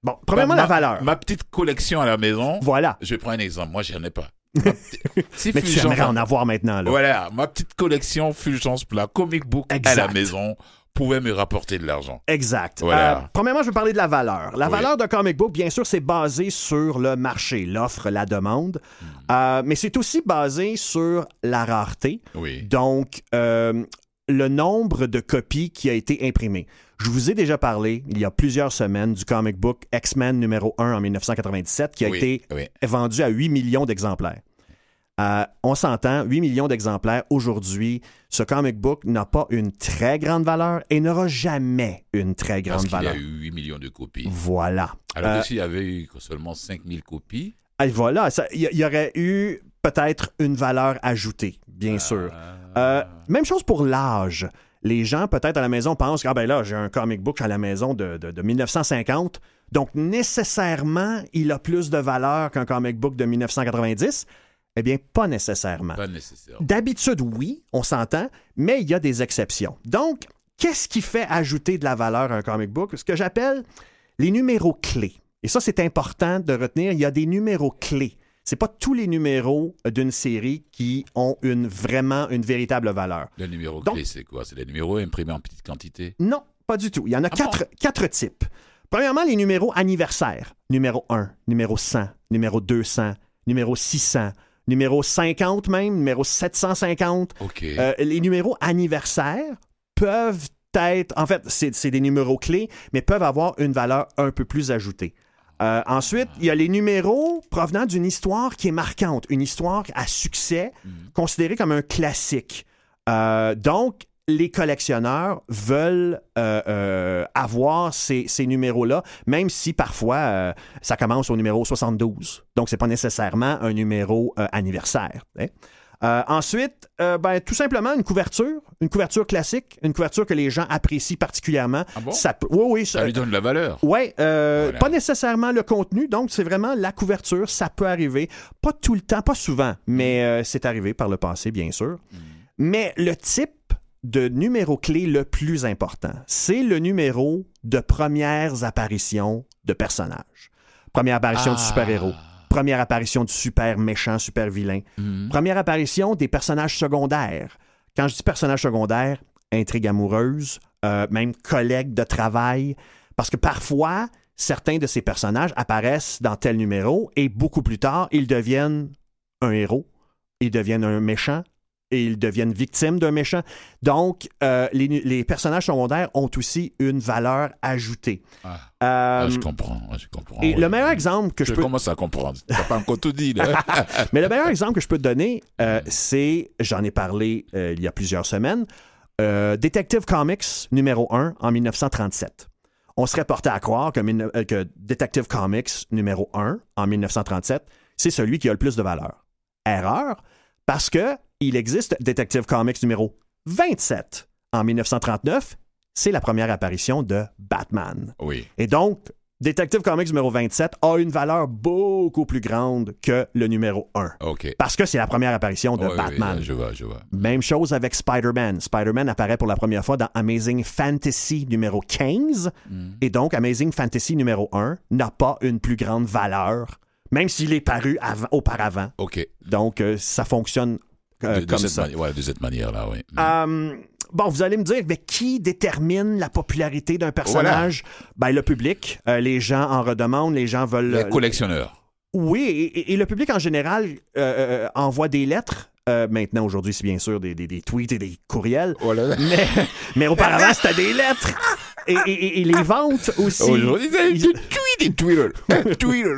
Bon, premièrement, ma, la valeur. Ma petite collection à la maison. Voilà. Je prends un exemple. Moi, j'en ai pas. Mais tu aimerais en avoir maintenant, là. Voilà, ma petite collection Fulgence Plat, comic book à la maison, pouvait me rapporter de l'argent. Exact. Voilà. Euh, premièrement, je veux parler de la valeur. La Oui. valeur d'un comic book, bien sûr, c'est basé sur le marché, l'offre, la demande, Hmm. Euh, mais c'est aussi basé sur la rareté, Oui. donc euh, le nombre de copies qui a été imprimé. Je vous ai déjà parlé, il y a plusieurs semaines, du comic book X-Men numéro 1 en 1997 qui a oui, été oui. vendu à 8 millions d'exemplaires. Euh, on s'entend, 8 millions d'exemplaires aujourd'hui, ce comic book n'a pas une très grande valeur et n'aura jamais une très Parce grande y valeur. a eu 8 millions de copies. Voilà. Alors Euh, que s'il y avait eu seulement 5000 copies? Et voilà, il y, y aurait eu peut-être une valeur ajoutée, bien sûr. Euh, même chose pour l'âge. Les gens, peut-être à la maison, pensent que ah, ben là, j'ai un comic book à la maison de, de- de 1950, donc nécessairement, il a plus de valeur qu'un comic book de 1990. Eh bien, pas nécessairement. Pas nécessaire. D'habitude, oui, on s'entend, mais il y a des exceptions. Donc, qu'est-ce qui fait ajouter de la valeur à un comic book? Ce que j'appelle les numéros clés. Et ça, c'est important de retenir. Il y a des numéros clés. C'est pas tous les numéros d'une série qui ont une, vraiment une véritable valeur. Le numéro Donc- clé, c'est quoi? C'est les numéros imprimés en petite quantité? Non, pas du tout. Il y en a Ah quatre, quatre types. Premièrement, les numéros anniversaires. Numéro 1, numéro 100, numéro 200, numéro 600, numéro 50 même, numéro 750. Ok. Euh, les numéros anniversaires peuvent être, en fait, c'est des numéros clés, mais peuvent avoir une valeur un peu plus ajoutée. Euh, ensuite, il y a les numéros provenant d'une histoire qui est marquante, une histoire à succès, considérée comme un classique. Euh, donc, les collectionneurs veulent euh, euh, avoir ces, ces numéros-là, même si parfois euh, ça commence au numéro 72. Donc, c'est pas nécessairement un numéro anniversaire. hein. Ensuite, ben, tout simplement une couverture, une couverture classique, une couverture que les gens apprécient particulièrement. Ah bon? Ça peut- oui, oui, ça- Ça lui donne de la valeur. Euh, Voilà. pas nécessairement le contenu, donc c'est vraiment la couverture, ça peut arriver. Pas tout le temps, pas souvent, mais euh, c'est arrivé par le passé, bien sûr. Mais le type de numéro clé le plus important, c'est le numéro de premières apparitions de personnages. Première apparition du Ah. super-héros, première apparition du super méchant, super vilain, Mhm. première apparition des personnages secondaires. Quand je dis personnages secondaires, intrigue amoureuse, euh, même collègues de travail, parce que parfois, certains de ces personnages apparaissent dans tel numéro et beaucoup plus tard, ils deviennent un héros, ils deviennent un méchant et ils deviennent victimes d'un méchant. Donc, euh, les, personnages secondaires ont aussi une valeur ajoutée. Ah, Euh, ah, je comprends, ah, je comprends. et le meilleur exemple que je, Je peux commence à comprendre. T'as pas encore tout dit, là. Mais le meilleur exemple que je peux te donner, euh, c'est, j'en ai parlé il y a plusieurs semaines, Detective Comics numéro 1 en 1937. On serait porté à croire que, que Detective Comics numéro 1 en 1937, c'est celui qui a le plus de valeur. Erreur, parce que il existe Detective Comics numéro 27 en 1939. C'est la première apparition de Batman. Oui. Et donc, Detective Comics numéro 27 a une valeur beaucoup plus grande que le numéro 1. OK. Parce que c'est la première apparition de Batman. ouais, je vois, je vois. Même chose avec Spider-Man. Spider-Man apparaît pour la première fois dans Amazing Fantasy numéro 15. Mm. Et donc, Amazing Fantasy numéro 1 n'a pas une plus grande valeur, même s'il est paru avant- auparavant. OK. Donc, euh, ça fonctionne euh, de, de comme cette ça. mani- ouais, de cette manière-là, oui. Euh, bon, vous allez me dire, mais qui détermine la popularité d'un personnage? Ben, le public. Euh, les gens en redemandent, les gens veulent... Les collectionneurs. Oui, et, le public en général euh, envoie des lettres. Euh, maintenant, aujourd'hui, c'est bien sûr des, des- des tweets et des courriels. Voilà. Mais, mais auparavant, c'était des lettres. Et, et- et- et les ventes aussi. Aujourd'hui, c'est des tweets et Twitter. Twitter.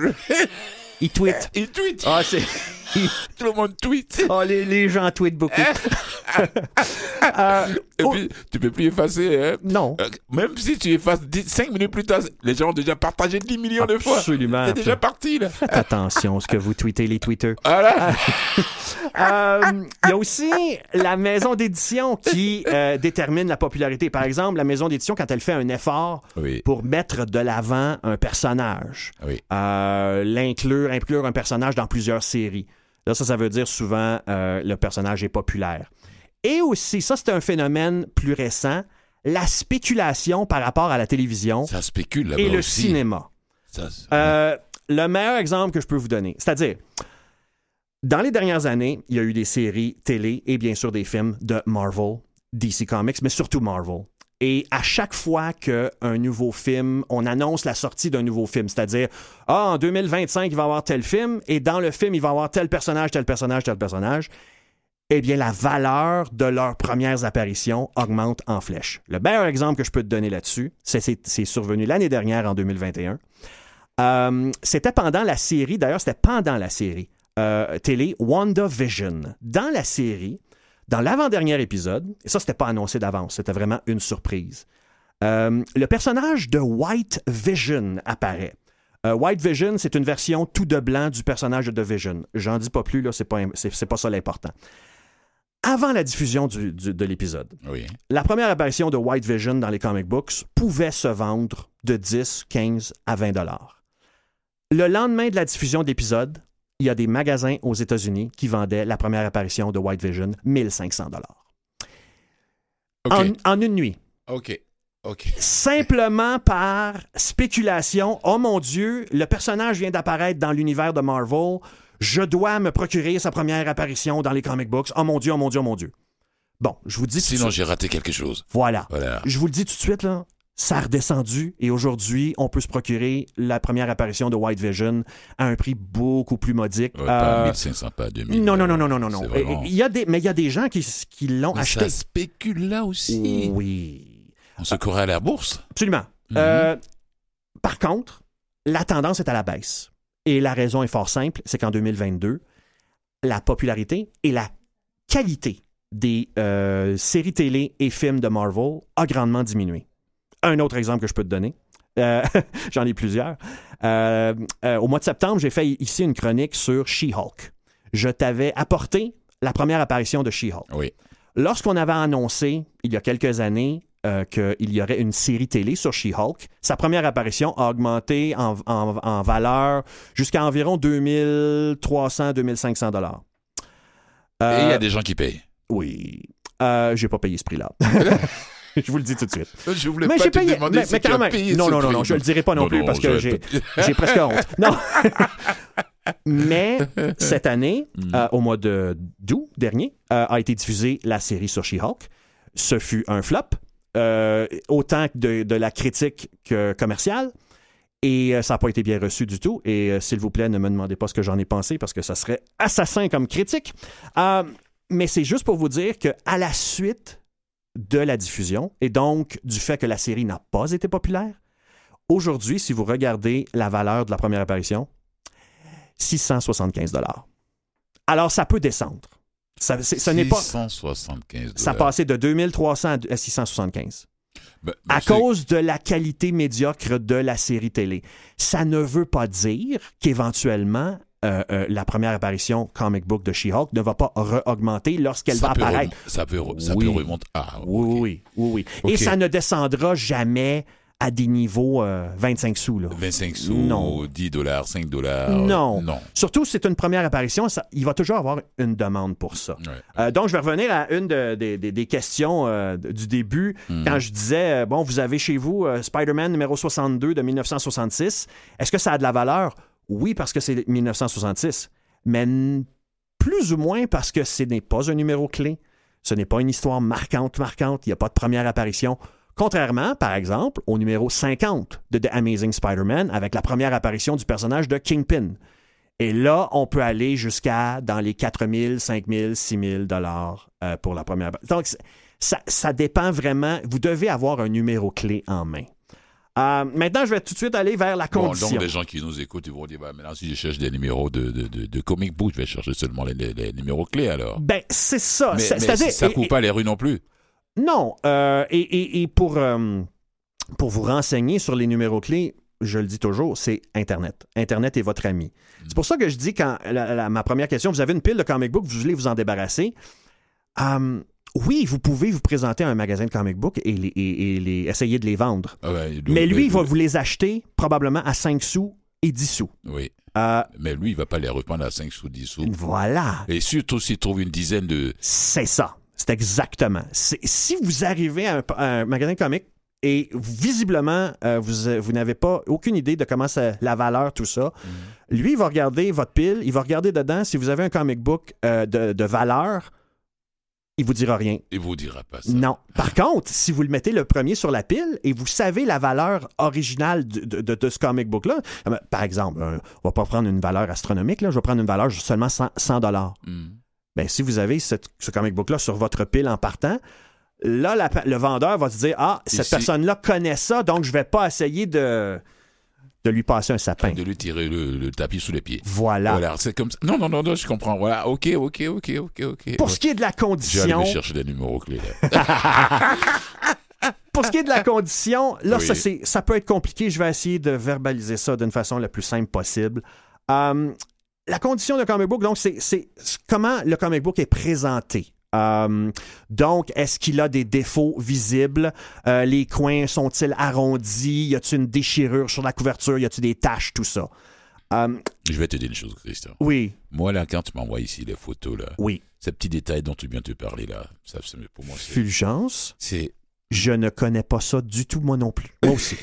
ils tweetent. Ils tweetent. Ah, c'est... Tout le monde tweet. ah, les, les gens tweetent beaucoup. Euh, Et oh, puis, tu peux plus effacer. hein? non. Euh, Même si tu effaces 5 minutes plus tard, les gens ont déjà partagé 10 millions de fois. Absolument. C'est déjà parti, là. Attention à ce que vous tweetez, les tweeters. Voilà. Euh, Il y a aussi la maison d'édition qui euh, détermine la popularité. Par exemple, la maison d'édition, quand elle fait un effort Oui. pour mettre de l'avant un personnage, Oui. l'inclure, inclure un personnage dans plusieurs séries. Là, ça, ça veut dire souvent euh, le personnage est populaire. Et aussi, ça, c'est un phénomène plus récent, la spéculation par rapport à la télévision Ça spécule et le aussi. cinéma. Ça, Euh, le meilleur exemple que je peux vous donner, c'est-à-dire, dans les dernières années, il y a eu des séries télé et bien sûr des films de Marvel, DC Comics, mais surtout Marvel. Et à chaque fois qu'un nouveau film, on annonce la sortie d'un nouveau film, c'est-à-dire, ah, en 2025, il va y avoir tel film, et dans le film, il va y avoir tel personnage, tel personnage, tel personnage, eh bien, la valeur de leurs premières apparitions augmente en flèche. Le meilleur exemple que je peux te donner là-dessus, c'est- survenu l'année dernière, en 2021. Euh, c'était pendant la série, d'ailleurs, c'était pendant la série euh, télé WandaVision. Dans la série, dans l'avant-dernier épisode, et ça, c'était pas annoncé d'avance, c'était vraiment une surprise. euh, le personnage de White Vision apparaît. Euh, White Vision, c'est une version tout de blanc du personnage de The Vision. J'en dis pas plus, là, c'est pas, c'est, pas ça l'important. Avant la diffusion du- du- de l'épisode, Oui. la première apparition de White Vision dans les comic books pouvait se vendre de 10, 15 à 20 dollars. Le lendemain de la diffusion de l'épisode, il y a des magasins aux États-Unis qui vendaient la première apparition de White Vision 1500 dollars. OK. En, en une nuit. OK. OK. Simplement par spéculation. Oh mon Dieu, le personnage vient d'apparaître dans l'univers de Marvel. Je dois me procurer sa première apparition dans les comic books. Oh mon Dieu, oh mon Dieu, oh mon Dieu. Bon, je vous dis Sinon, j'ai raté quelque chose. Voilà. Voilà. Je vous le dis tout de suite, là, ça a redescendu et aujourd'hui, on peut se procurer la première apparition de White Vision à un prix beaucoup plus modique. Ouais, pas Euh, 1500, pas 2000. non, non, non, non, non, non, non. Vraiment- Il y a des, mais il y a des gens qui, qui l'ont acheté. ça spécule là aussi. Oui, On se courait à la bourse. absolument. Mhm. Euh, par contre, la tendance est à la baisse. Et la raison est fort simple, c'est qu'en 2022, la popularité et la qualité des euh, séries télé et films de Marvel a grandement diminué. Un autre exemple que je peux te donner, euh, j'en ai plusieurs. Euh, euh, au mois de septembre, j'ai fait ici une chronique sur She-Hulk. Je t'avais apporté la première apparition de She-Hulk. Oui. Lorsqu'on avait annoncé, il y a quelques années, euh, qu'il y aurait une série télé sur She-Hulk, sa première apparition a augmenté en, en- en valeur jusqu'à environ 2300-2500 dollars. Euh, Et il y a des gens qui payent. Oui. Euh, j'ai pas payé ce prix-là. je vous le dis tout de suite. Je voulais Mais pas te payé. demander Mais, si mais quand même. payé Non, non, non, non, je le dirai pas non, plus parce que j'ai, presque honte. Non. Mais cette année, Mm. euh, au mois de d'août dernier, euh, a été diffusée la série sur She-Hulk. Ce fut un flop, euh, autant de, de la critique que commerciale. Et ça n'a pas été bien reçu du tout. Et s'il vous plaît, ne me demandez pas ce que j'en ai pensé parce que ça serait assassin comme critique. Mais c'est juste pour vous dire que à la suite de la diffusion et donc du fait que la série n'a pas été populaire, aujourd'hui, si vous regardez la valeur de la première apparition, 675 dollars. Alors ça peut descendre. Ça, ce n'est pas 675 ça passé de 2300 à 675 Ben, ben, à c'est- cause de la qualité médiocre de la série télé. Ça ne veut pas dire qu'éventuellement, euh, euh, la première apparition comic book de She-Hulk ne va pas re-augmenter lorsqu'elle va peut apparaître. Ça peut, ça Oui. peut remonter. Ah, Oui, oui, oui, oui. Et ça ne descendra jamais à des niveaux euh, 25 sous. Là. 25 sous, Non. 10 dollars, 5 dollars. Non. Non. Surtout c'est une première apparition, ça- il va toujours avoir une demande pour ça. Ouais. Euh, donc, je vais revenir à une de- des- questions euh, du début, Hmm. quand je disais, euh, bon, vous avez chez vous euh, Spider-Man numéro 62 de 1966. Est-ce que ça a de la valeur? Oui, parce que c'est 1966, mais plus ou moins parce que ce n'est pas un numéro clé. Ce n'est pas une histoire marquante, marquante. Il n'y a pas de première apparition. Contrairement, par exemple, au numéro 50 de The Amazing Spider-Man, avec la première apparition du personnage de Kingpin. Et là, on peut aller jusqu'à dans les 4 000, 5 000, 6 000 dollars euh, pour la première. Donc, ça dépend vraiment. Vous devez avoir un numéro clé en main. Euh, maintenant, je vais tout de suite aller vers la Bon, condition. donc les gens qui nous écoutent, ils vont dire, bah, maintenant si je cherche des numéros de, de, de, de comic book, je vais chercher seulement les, les- les numéros clés alors. Ben, c'est ça. Mais, ça et- coupe pas les rues non plus. Non. euh, et, et- et pour, euh, pour vous renseigner sur les numéros clés, je le dis toujours, c'est Internet. Internet est votre ami. C'est pour ça que je dis, quand la- la- ma première question, vous avez une pile de comic book, vous voulez vous en débarrasser. Euh, oui, vous pouvez vous présenter à un magasin de comic book et, les, et- et les, essayer de les vendre. Ah ouais, le- Mais lui, il va vous les acheter probablement à 5 sous et 10 sous. Oui. Euh, Mais lui, il va pas les reprendre à 5 sous, 10 sous. voilà. Et surtout s'il trouve une dizaine de. C'est ça. C'est exactement. Si vous arrivez à un, à un magasin de comics et visiblement, euh, vous, euh, vous n'avez pas aucune idée de comment ça, la valeur, tout ça, lui, il va regarder votre pile, il va regarder dedans. Si vous avez un comic book euh, de, de valeur, il vous dira rien. Il vous dira pas ça. Non. Par contre, si vous le mettez le premier sur la pile et vous savez la valeur originale de, de- de- de ce comic book-là, euh, par exemple, euh, on va pas prendre une valeur astronomique, là, je vais prendre une valeur seulement 100 dollars. Hmm. Ben, si vous avez cette- ce comic book-là sur votre pile en partant, là, la- le vendeur va se dire Ah, cette personne-là connaît ça, donc je vais pas essayer de, de lui passer un sapin. De lui tirer le, le tapis sous les pieds. Voilà. Voilà, c'est comme ça. Non, non, non, non, je comprends. Voilà, ok, ok, ok, ok, ok. Pour ce qui est de la Je vais condition, chercher des numéros clés là. pour ce qui est de la condition, là, Oui. ça, ça peut être compliqué. Je vais essayer de verbaliser ça d'une façon la plus simple possible. Euh, la condition de comic book, donc, c'est comment le comic book est présenté. Euh, donc, est-ce qu'il a des défauts visibles? Euh, les coins sont-ils arrondis? Y a-t-il une déchirure sur la couverture? Y a-t-il des taches? Tout ça? Euh, je vais te dire une chose, Christian. oui, Moi, là, quand tu m'envoies ici les photos, là, oui. ces petits détails dont tu viens de parler, là, ça, pour moi, c'est. Fulgence, c'est- je ne connais pas ça du tout, moi non plus. Moi aussi.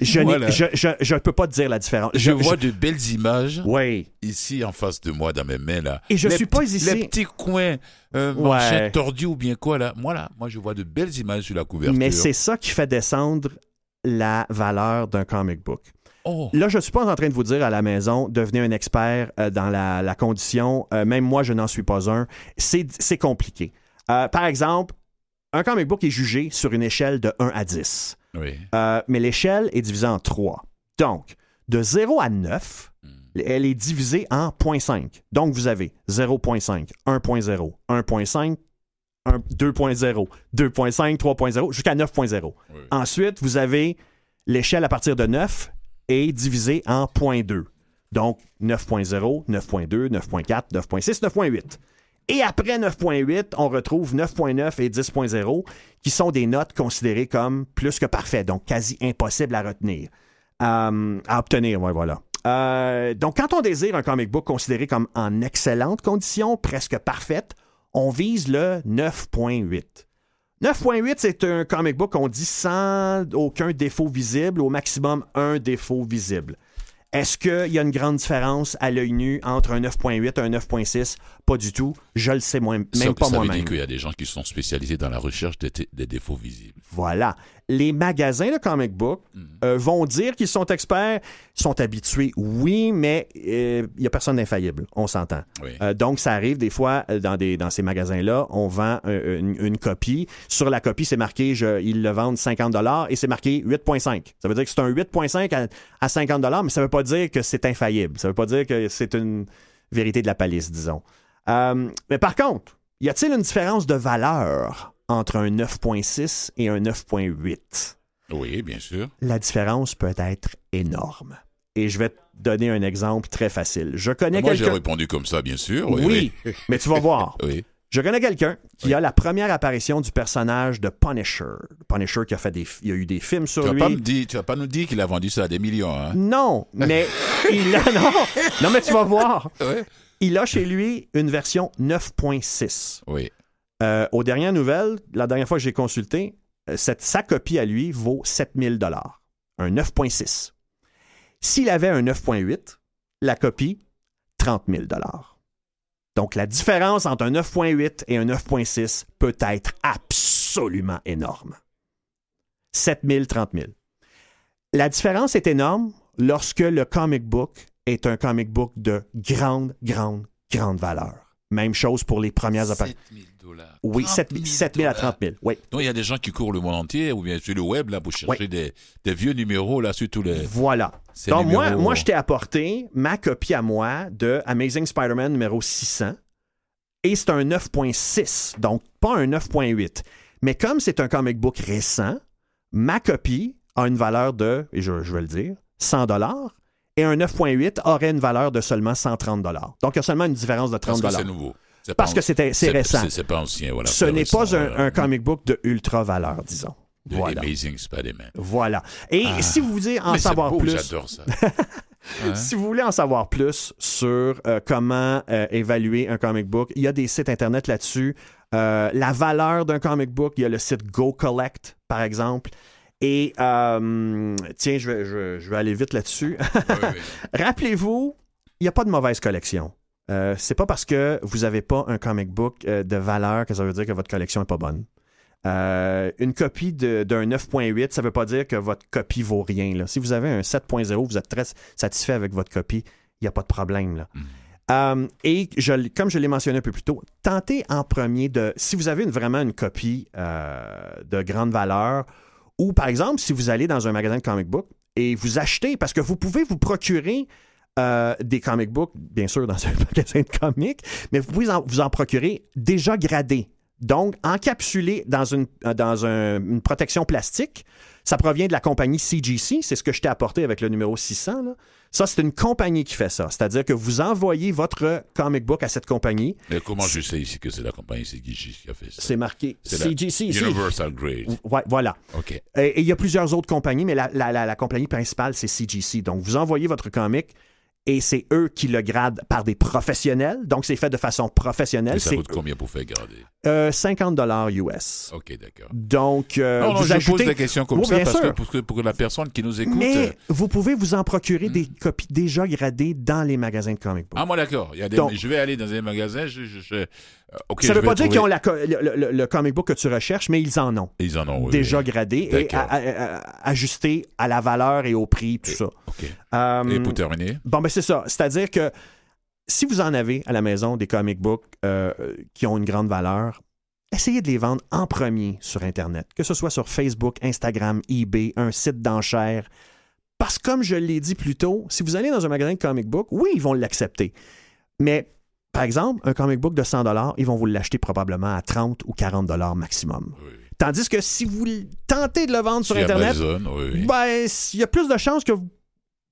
Je ne Voilà. je, je, je peux pas te dire la différence. Je, vois de belles images Oui. ici en face de moi, dans mes mains, là. Et je Les suis pas ici- Les petits coins euh, Ouais. tordues ou bien quoi, là. Moi, là, moi, je vois de belles images sur la couverture. Mais c'est ça qui fait descendre la valeur d'un comic book. Oh! Là, je ne suis pas en train de vous dire à la maison, devenez un expert euh, dans la, la condition. Euh, même moi, je n'en suis pas un. C'est c'est compliqué. Euh, par exemple, un comic book est jugé sur une échelle de 1 à 10. Oui. Euh, mais l'échelle est divisée en 3. Donc, de 0 à 9, Hmm. elle est divisée en 0.5. Donc, vous avez 0.5, 1.0, 1.5, un- 2.0, 2.5, 3.0, jusqu'à 9.0. Oui. Ensuite, vous avez l'échelle à partir de 9 est divisée en 0.2. Donc, 9.0, 9.2, 9.4, 9.6, 9.8. Et après 9.8, on retrouve 9.9 et 10.0 qui sont des notes considérées comme plus que parfaites, donc quasi impossibles à retenir, euh, à obtenir, voilà. Euh, donc, quand on désire un comic book considéré comme en excellente condition, presque parfaite, on vise le 9.8. 9.8, c'est un comic book qu'on dit sans aucun défaut visible, au maximum un défaut visible. Est-ce qu'il y a une grande différence à l'œil nu entre un 9.8 et un 9.6? Pas du tout. Je le sais moi, même ça, pas ça veut moi-même. dire qu'il y a des gens qui sont spécialisés dans la recherche des, des défauts visibles. Voilà. Les magasins de comic book Mhm. euh, vont dire qu'ils sont experts, sont habitués, oui, mais euh, il n'y a personne d'infaillible, on s'entend. Oui. Euh, donc, ça arrive des fois euh, dans, des, dans ces magasins-là, on vend euh, une, une copie. Sur la copie, c'est marqué, je- ils le vendent 50 et c'est marqué 8,5. Ça veut dire que c'est un 8,5 à, à 50 mais ça ne veut pas dire que c'est infaillible. Ça ne veut pas dire que c'est une vérité de la palisse, disons. Euh, mais par contre, y a-t-il une différence de valeur entre un 9,6 et un 9,8? Oui, bien sûr. La différence peut être énorme. Et je vais te donner un exemple très facile. Je connais Moi, j'ai quelqu'un. répondu comme ça, bien sûr. Oui, Oui. oui. mais tu vas voir. Oui. Je connais quelqu'un qui a la première apparition du personnage de Punisher. Punisher qui a fait des, il y a eu des films Tu sur vas lui. pas me dire, tu vas pas nous dire qu'il a vendu ça à des millions, hein? Non, mais il a non, non mais tu vas voir. Oui. Il a chez lui une version 9.6. Oui. Euh, aux dernières nouvelles, la dernière fois que j'ai consulté, euh, cette, sa copie à lui vaut 7000 dollars. Un 9.6. S'il avait un 9.8, la copie, 30 000 dollars. Donc la différence entre un 9.8 et un 9.6 peut être absolument énorme. 7 000, 30 000. La différence est énorme lorsque le comic book est un comic book de grande, grande, grande valeur. Même chose pour les premières. 7 000 dollars. Oui, 7 000 à 30 000. Oui. Donc, il y a des gens qui courent le monde entier ou bien sur le web là, pour chercher des, des vieux numéros là, sur tous les. Voilà. ces Donc, moi, numéros. moi, je t'ai apporté ma copie à moi de Amazing Spider-Man numéro 600. Et c'est un 9.6, donc pas un 9.8. Mais comme c'est un comic book récent, ma copie a une valeur de, et je, je vais le dire, 100 et un 9.8 aurait une valeur de seulement 130 Donc, il y a seulement une différence de 30 Parce que c'est nouveau. C'est Parce que c'est récent. C'est pas ancien, voilà. Ce n'est pas un, comic book de ultra valeur, disons. De Voilà. Amazing Spider-Man. Voilà. Et Ah. si vous voulez en Mais savoir beau, plus, J'adore ça. Hein? si vous voulez en savoir plus sur euh, comment euh, évaluer un comic book, il y a des sites internet là-dessus. Euh, la valeur d'un comic book, il y a le site Go Collect, par exemple. Et euh, tiens, je vais, je vais- je vais aller vite là-dessus. Oui, oui. Rappelez-vous, il n'y a pas de mauvaise collection. Euh, c'est pas parce que vous n'avez pas un comic book euh, de valeur que ça veut dire que votre collection n'est pas bonne. Euh, une copie d'un 9.8, ça ne veut pas dire que votre copie vaut rien. là. Si vous avez un 7.0, vous êtes très satisfait avec votre copie, il n'y a pas de problème. Là. Mm. Euh, et je comme je l'ai mentionné un peu plus tôt, tentez en premier de, si vous avez une- vraiment une copie euh, de grande valeur, ou par exemple, si vous allez dans un magasin de comic book et vous achetez, parce que vous pouvez vous procurer euh, des comic books, bien sûr, dans un magasin de comics, mais vous pouvez vous en procurer déjà gradés. Donc, encapsulés dans une, euh, dans un- une protection plastique. Ça provient de la compagnie CGC. C'est ce que je t'ai apporté avec le numéro 600. là. Ça, c'est une compagnie qui fait ça. C'est-à-dire que vous envoyez votre comic book à cette compagnie. Mais comment je sais ici que c'est la compagnie c'est qui a fait ça? C'est marqué CGC. Universal Grade. Ouais, voilà. OK. Et et il y a plusieurs autres compagnies, mais la, la- la- la compagnie principale, c'est CGC. Donc, vous envoyez votre comic et c'est eux qui le gradent par des professionnels. Donc, c'est fait de façon professionnelle. ça coûte combien pour faire grader? euh, 50 dollars US. OK, d'accord. Donc, euh, non, non, vous je ajoutez... pose des questions comme Oui, ça parce que, pour, que- pour que la personne qui nous écoute... Mais euh, vous pouvez vous en procurer des Hmm. copies déjà gradées dans les magasins de comic book. Ah, moi, d'accord. Des... Je vais aller dans un magasin. Je, je, je- ça ne veut pas dire trouver- qu'ils ont la co- le, le- le comic book que tu recherches, mais ils en ont. Ils en ont, oui, déjà oui. gradé et à- ajusté à la valeur et au prix, tout ça. Euh, Et pour terminer? Bon, ben c'est ça. C'est-à-dire que si vous en avez à la maison des comic books euh, qui ont une grande valeur, essayez de les vendre en premier sur Internet, que ce soit sur Facebook, Instagram, eBay, un site d'enchères. Parce que comme je l'ai dit plus tôt, si vous allez dans un magasin de comic book, oui, ils vont l'accepter. Mais, par exemple, un comic book de 100 ils vont vous l'acheter probablement à 30 ou 40 maximum. Oui, oui. Tandis que si vous tentez de le vendre sur Internet, oui, oui. ben, il y a plus de chances que vous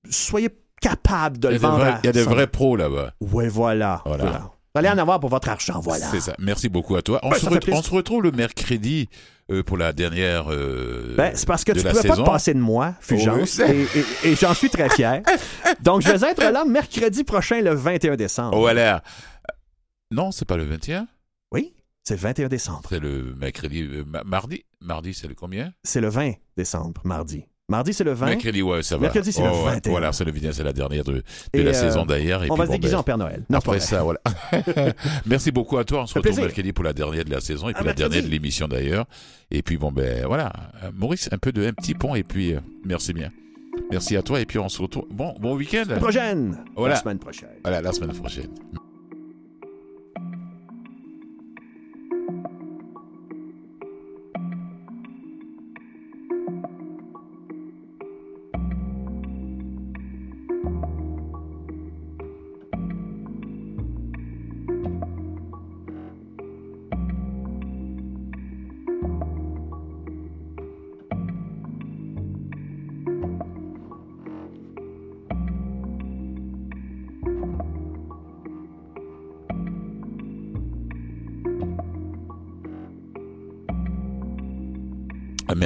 soyez capable de le vendre. il y a des 100. vrais pros là-bas. Voilà. Voilà. voilà. Vous allez en avoir pour votre argent, voilà. C'est ça. Merci beaucoup à toi. On, Ben, se, on retrouve le mercredi euh, pour la dernière. euh, Ben, c'est parce que de tu la pouvais pas te passer de moi, Fulgence, Oui. et, et- et j'en suis très fier. Donc, je vais être là mercredi prochain, le 21 décembre. Voilà. Non, c'est pas le 21. Oui, c'est le 21 décembre. C'est le mercredi. euh, ma- mardi Mardi, c'est le combien? C'est le 20 décembre, mardi. Mardi, c'est le 20. Mercredi, ouais, ça va. Mercredi, c'est le ouais. 21. Voilà, c'est le 21, c'est la dernière de, de Et, la euh, saison d'ailleurs. On puis, va se déguiser ben, en Père Noël. Non, Après ça, voilà. Merci beaucoup à toi. On se retrouve plaisir. mercredi pour la dernière de la saison et puis À la mercredi. dernière de l'émission d'ailleurs. Et puis bon ben voilà, Maurice, un peu de un petit pont et puis euh, merci bien. Merci à toi et puis on se retrouve. Bon bon week-end. La prochaine. Voilà. La semaine prochaine. Voilà la semaine prochaine.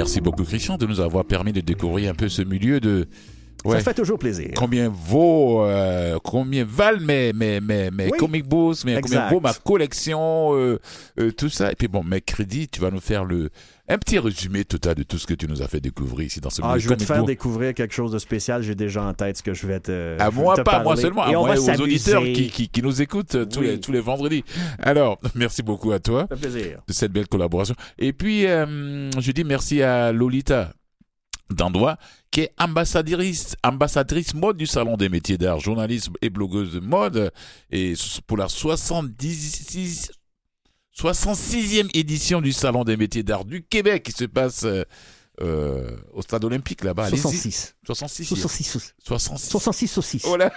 Merci beaucoup Christian de nous avoir permis de découvrir un peu ce milieu de Ouais. Ça fait toujours plaisir. combien vaut euh, combien valent mes mes mes, mes Oui. comic books mais combien vaut ma collection euh, euh, tout ça et puis bon mercredi tu vas nous faire le un petit résumé total de tout ce que tu nous as fait découvrir ici dans ce Ah, je vais te faire book. découvrir quelque chose de spécial. J'ai déjà en tête ce que je vais te. À moi, te pas à moi parler. seulement, à Et moi et aux auditeurs qui, qui, qui nous écoutent euh, tous, Oui. les, tous les vendredis. Alors, merci beaucoup à toi Ça fait plaisir. de cette belle collaboration. Et puis, euh, je dis merci à Lolita Dandois qui est ambassadrice, ambassadrice mode du Salon des métiers d'art, journalisme et blogueuse de mode. Et pour la 76, 66e édition du Salon des métiers d'art du Québec qui se passe euh, au stade olympique là-bas. 66. 66. 66. 66. 66 saucisses. Voilà.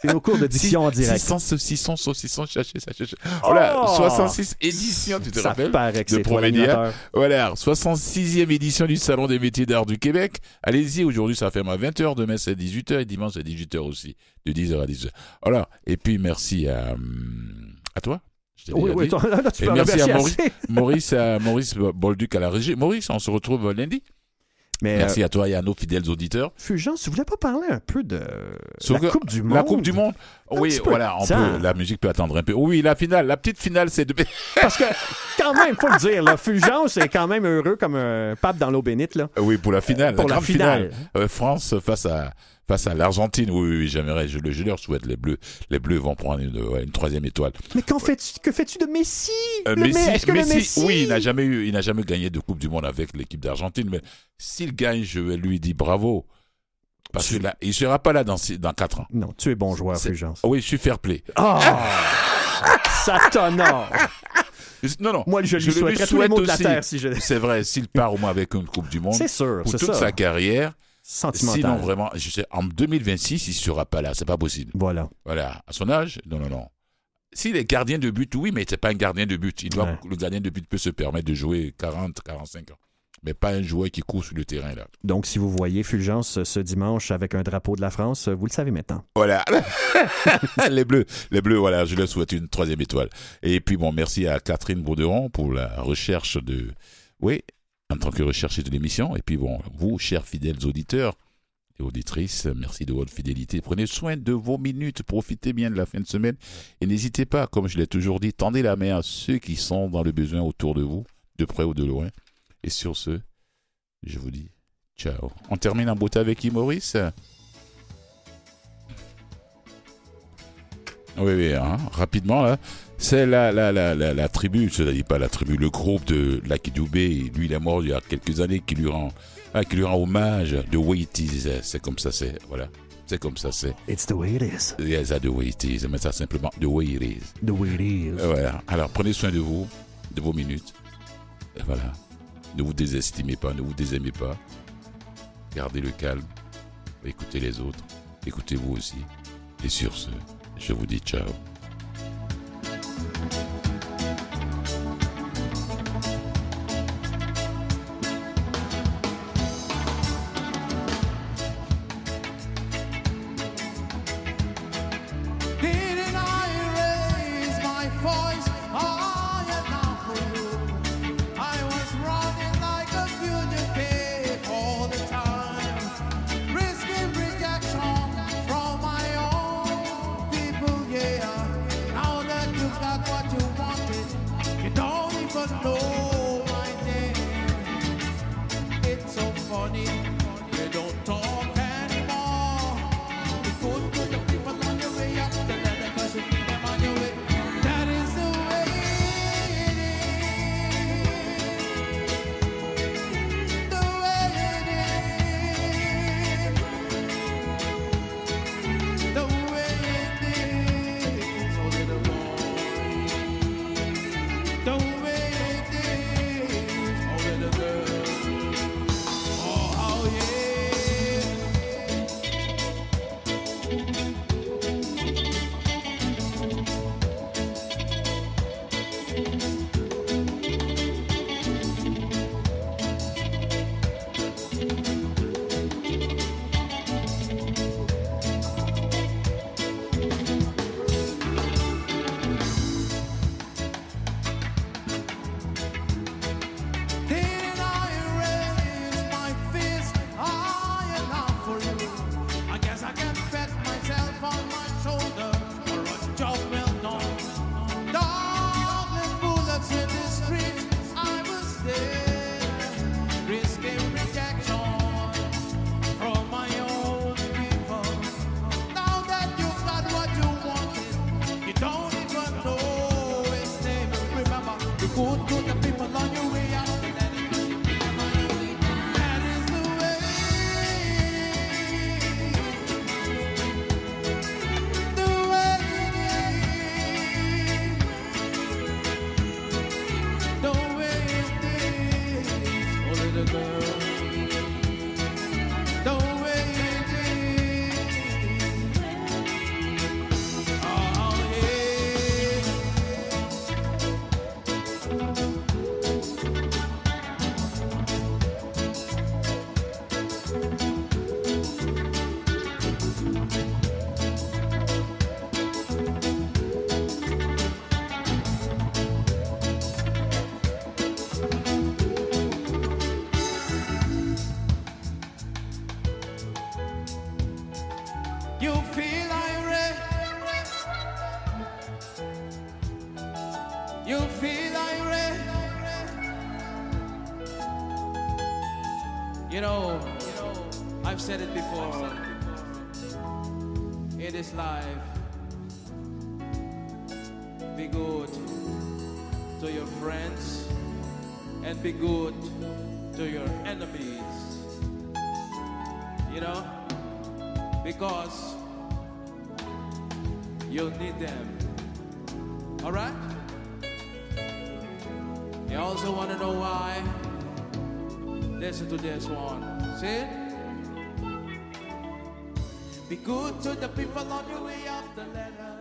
C'est nos cours de diction en direct. 600 saucissons, saucissons, cherchez, cherchez. Voilà, Oh 66 éditions, tu te Ça rappelles paraît que de Promédia. Voilà, 66e édition du Salon des métiers d'art du Québec. Allez-y, aujourd'hui ça ferme à 20h, demain c'est 18h et dimanche c'est 18h aussi, de 10h à 10h. Voilà, et puis merci à, hum, à toi. Oui, oui, tu peux merci à Maurice. Maurice, à Maurice Bolduc à la régie. Maurice, on se retrouve lundi. Mais Merci euh, à toi et à nos fidèles auditeurs. Fulgence, tu voulais pas parler un peu de la Coupe du Monde? La Coupe du Monde. Oui, voilà, on Tiens. peut, la musique peut attendre un peu. Oui, la finale, la petite finale, c'est de... Parce que, quand même, faut le dire, là, Fulgence est quand même heureux comme un pape dans l'eau bénite, là. Oui, pour la finale. pour la finale. Euh, France face à face à l'Argentine. Oui, oui, oui, j'aimerais. Je, le- je leur souhaite. Les Bleus, les Bleus vont prendre une, troisième étoile. Mais qu'en fais-tu, que fais-tu de Messi? Euh, Messi, que Messi, oui, il n'a jamais eu, il n'a jamais gagné de Coupe du Monde avec l'équipe d'Argentine. Mais s'il gagne, je lui dire bravo. Parce Tu- que là, il sera pas là dans dans quatre ans. Non, tu es bon joueur, Fulgence. Oui, je suis fair play. Ah! Ça t'honore! Non, non. Moi, je lui le souhaiterais tous les souhaite de la aussi. terre si je... C'est vrai, s'il part au moins avec une Coupe du Monde C'est sûr, pour toute ça. sa carrière, Sentimental. sinon vraiment, je sais, en 2026, il sera pas là. C'est pas possible. Voilà. Voilà, à son âge, non, non, non. S'il est gardien de but, oui, mais c'est pas un gardien de but. Il doit, Ouais. Le gardien de but peut se permettre de jouer 40, 45 ans. Mais pas un joueur qui court sur le terrain, là. Donc, si vous voyez Fulgence ce dimanche avec un drapeau de la France, vous le savez maintenant. Voilà. les Bleus, les Bleus, voilà, je leur souhaite une troisième étoile. Et puis, bon, merci à Catherine Bauderon pour la recherche de. Oui, en tant que recherchiste de l'émission. Et puis, bon, vous, chers fidèles auditeurs et auditrices, merci de votre fidélité. Prenez soin de vos minutes, profitez bien de la fin de semaine. Et n'hésitez pas, comme je l'ai toujours dit, tendez la main à ceux qui sont dans le besoin autour de vous, de près ou de loin. Et sur ce, je vous dis ciao. On termine en beauté avec qui, Maurice Oui, oui, hein, rapidement, là. C'est la, la, la, la, la tribu, c'est-à-dire pas la tribu, le groupe de Lucky Dubé, lui il est mort il y a quelques années, qui lui rend, ah, qui lui rend hommage de way it is. C'est comme ça, c'est, voilà. C'est comme ça, c'est. It's the way it is. Yes, the way it is. Mais ça simplement, the way it is. The way it is. Voilà. Alors prenez soin de vous, de vos minutes. Et voilà. Ne vous désestimez pas, ne vous désaimez pas. Gardez le calme. Écoutez les autres. Écoutez-vous aussi. Et sur ce, je vous dis ciao. Música 孤独。said it before. Be good to the people on your way up the ladder.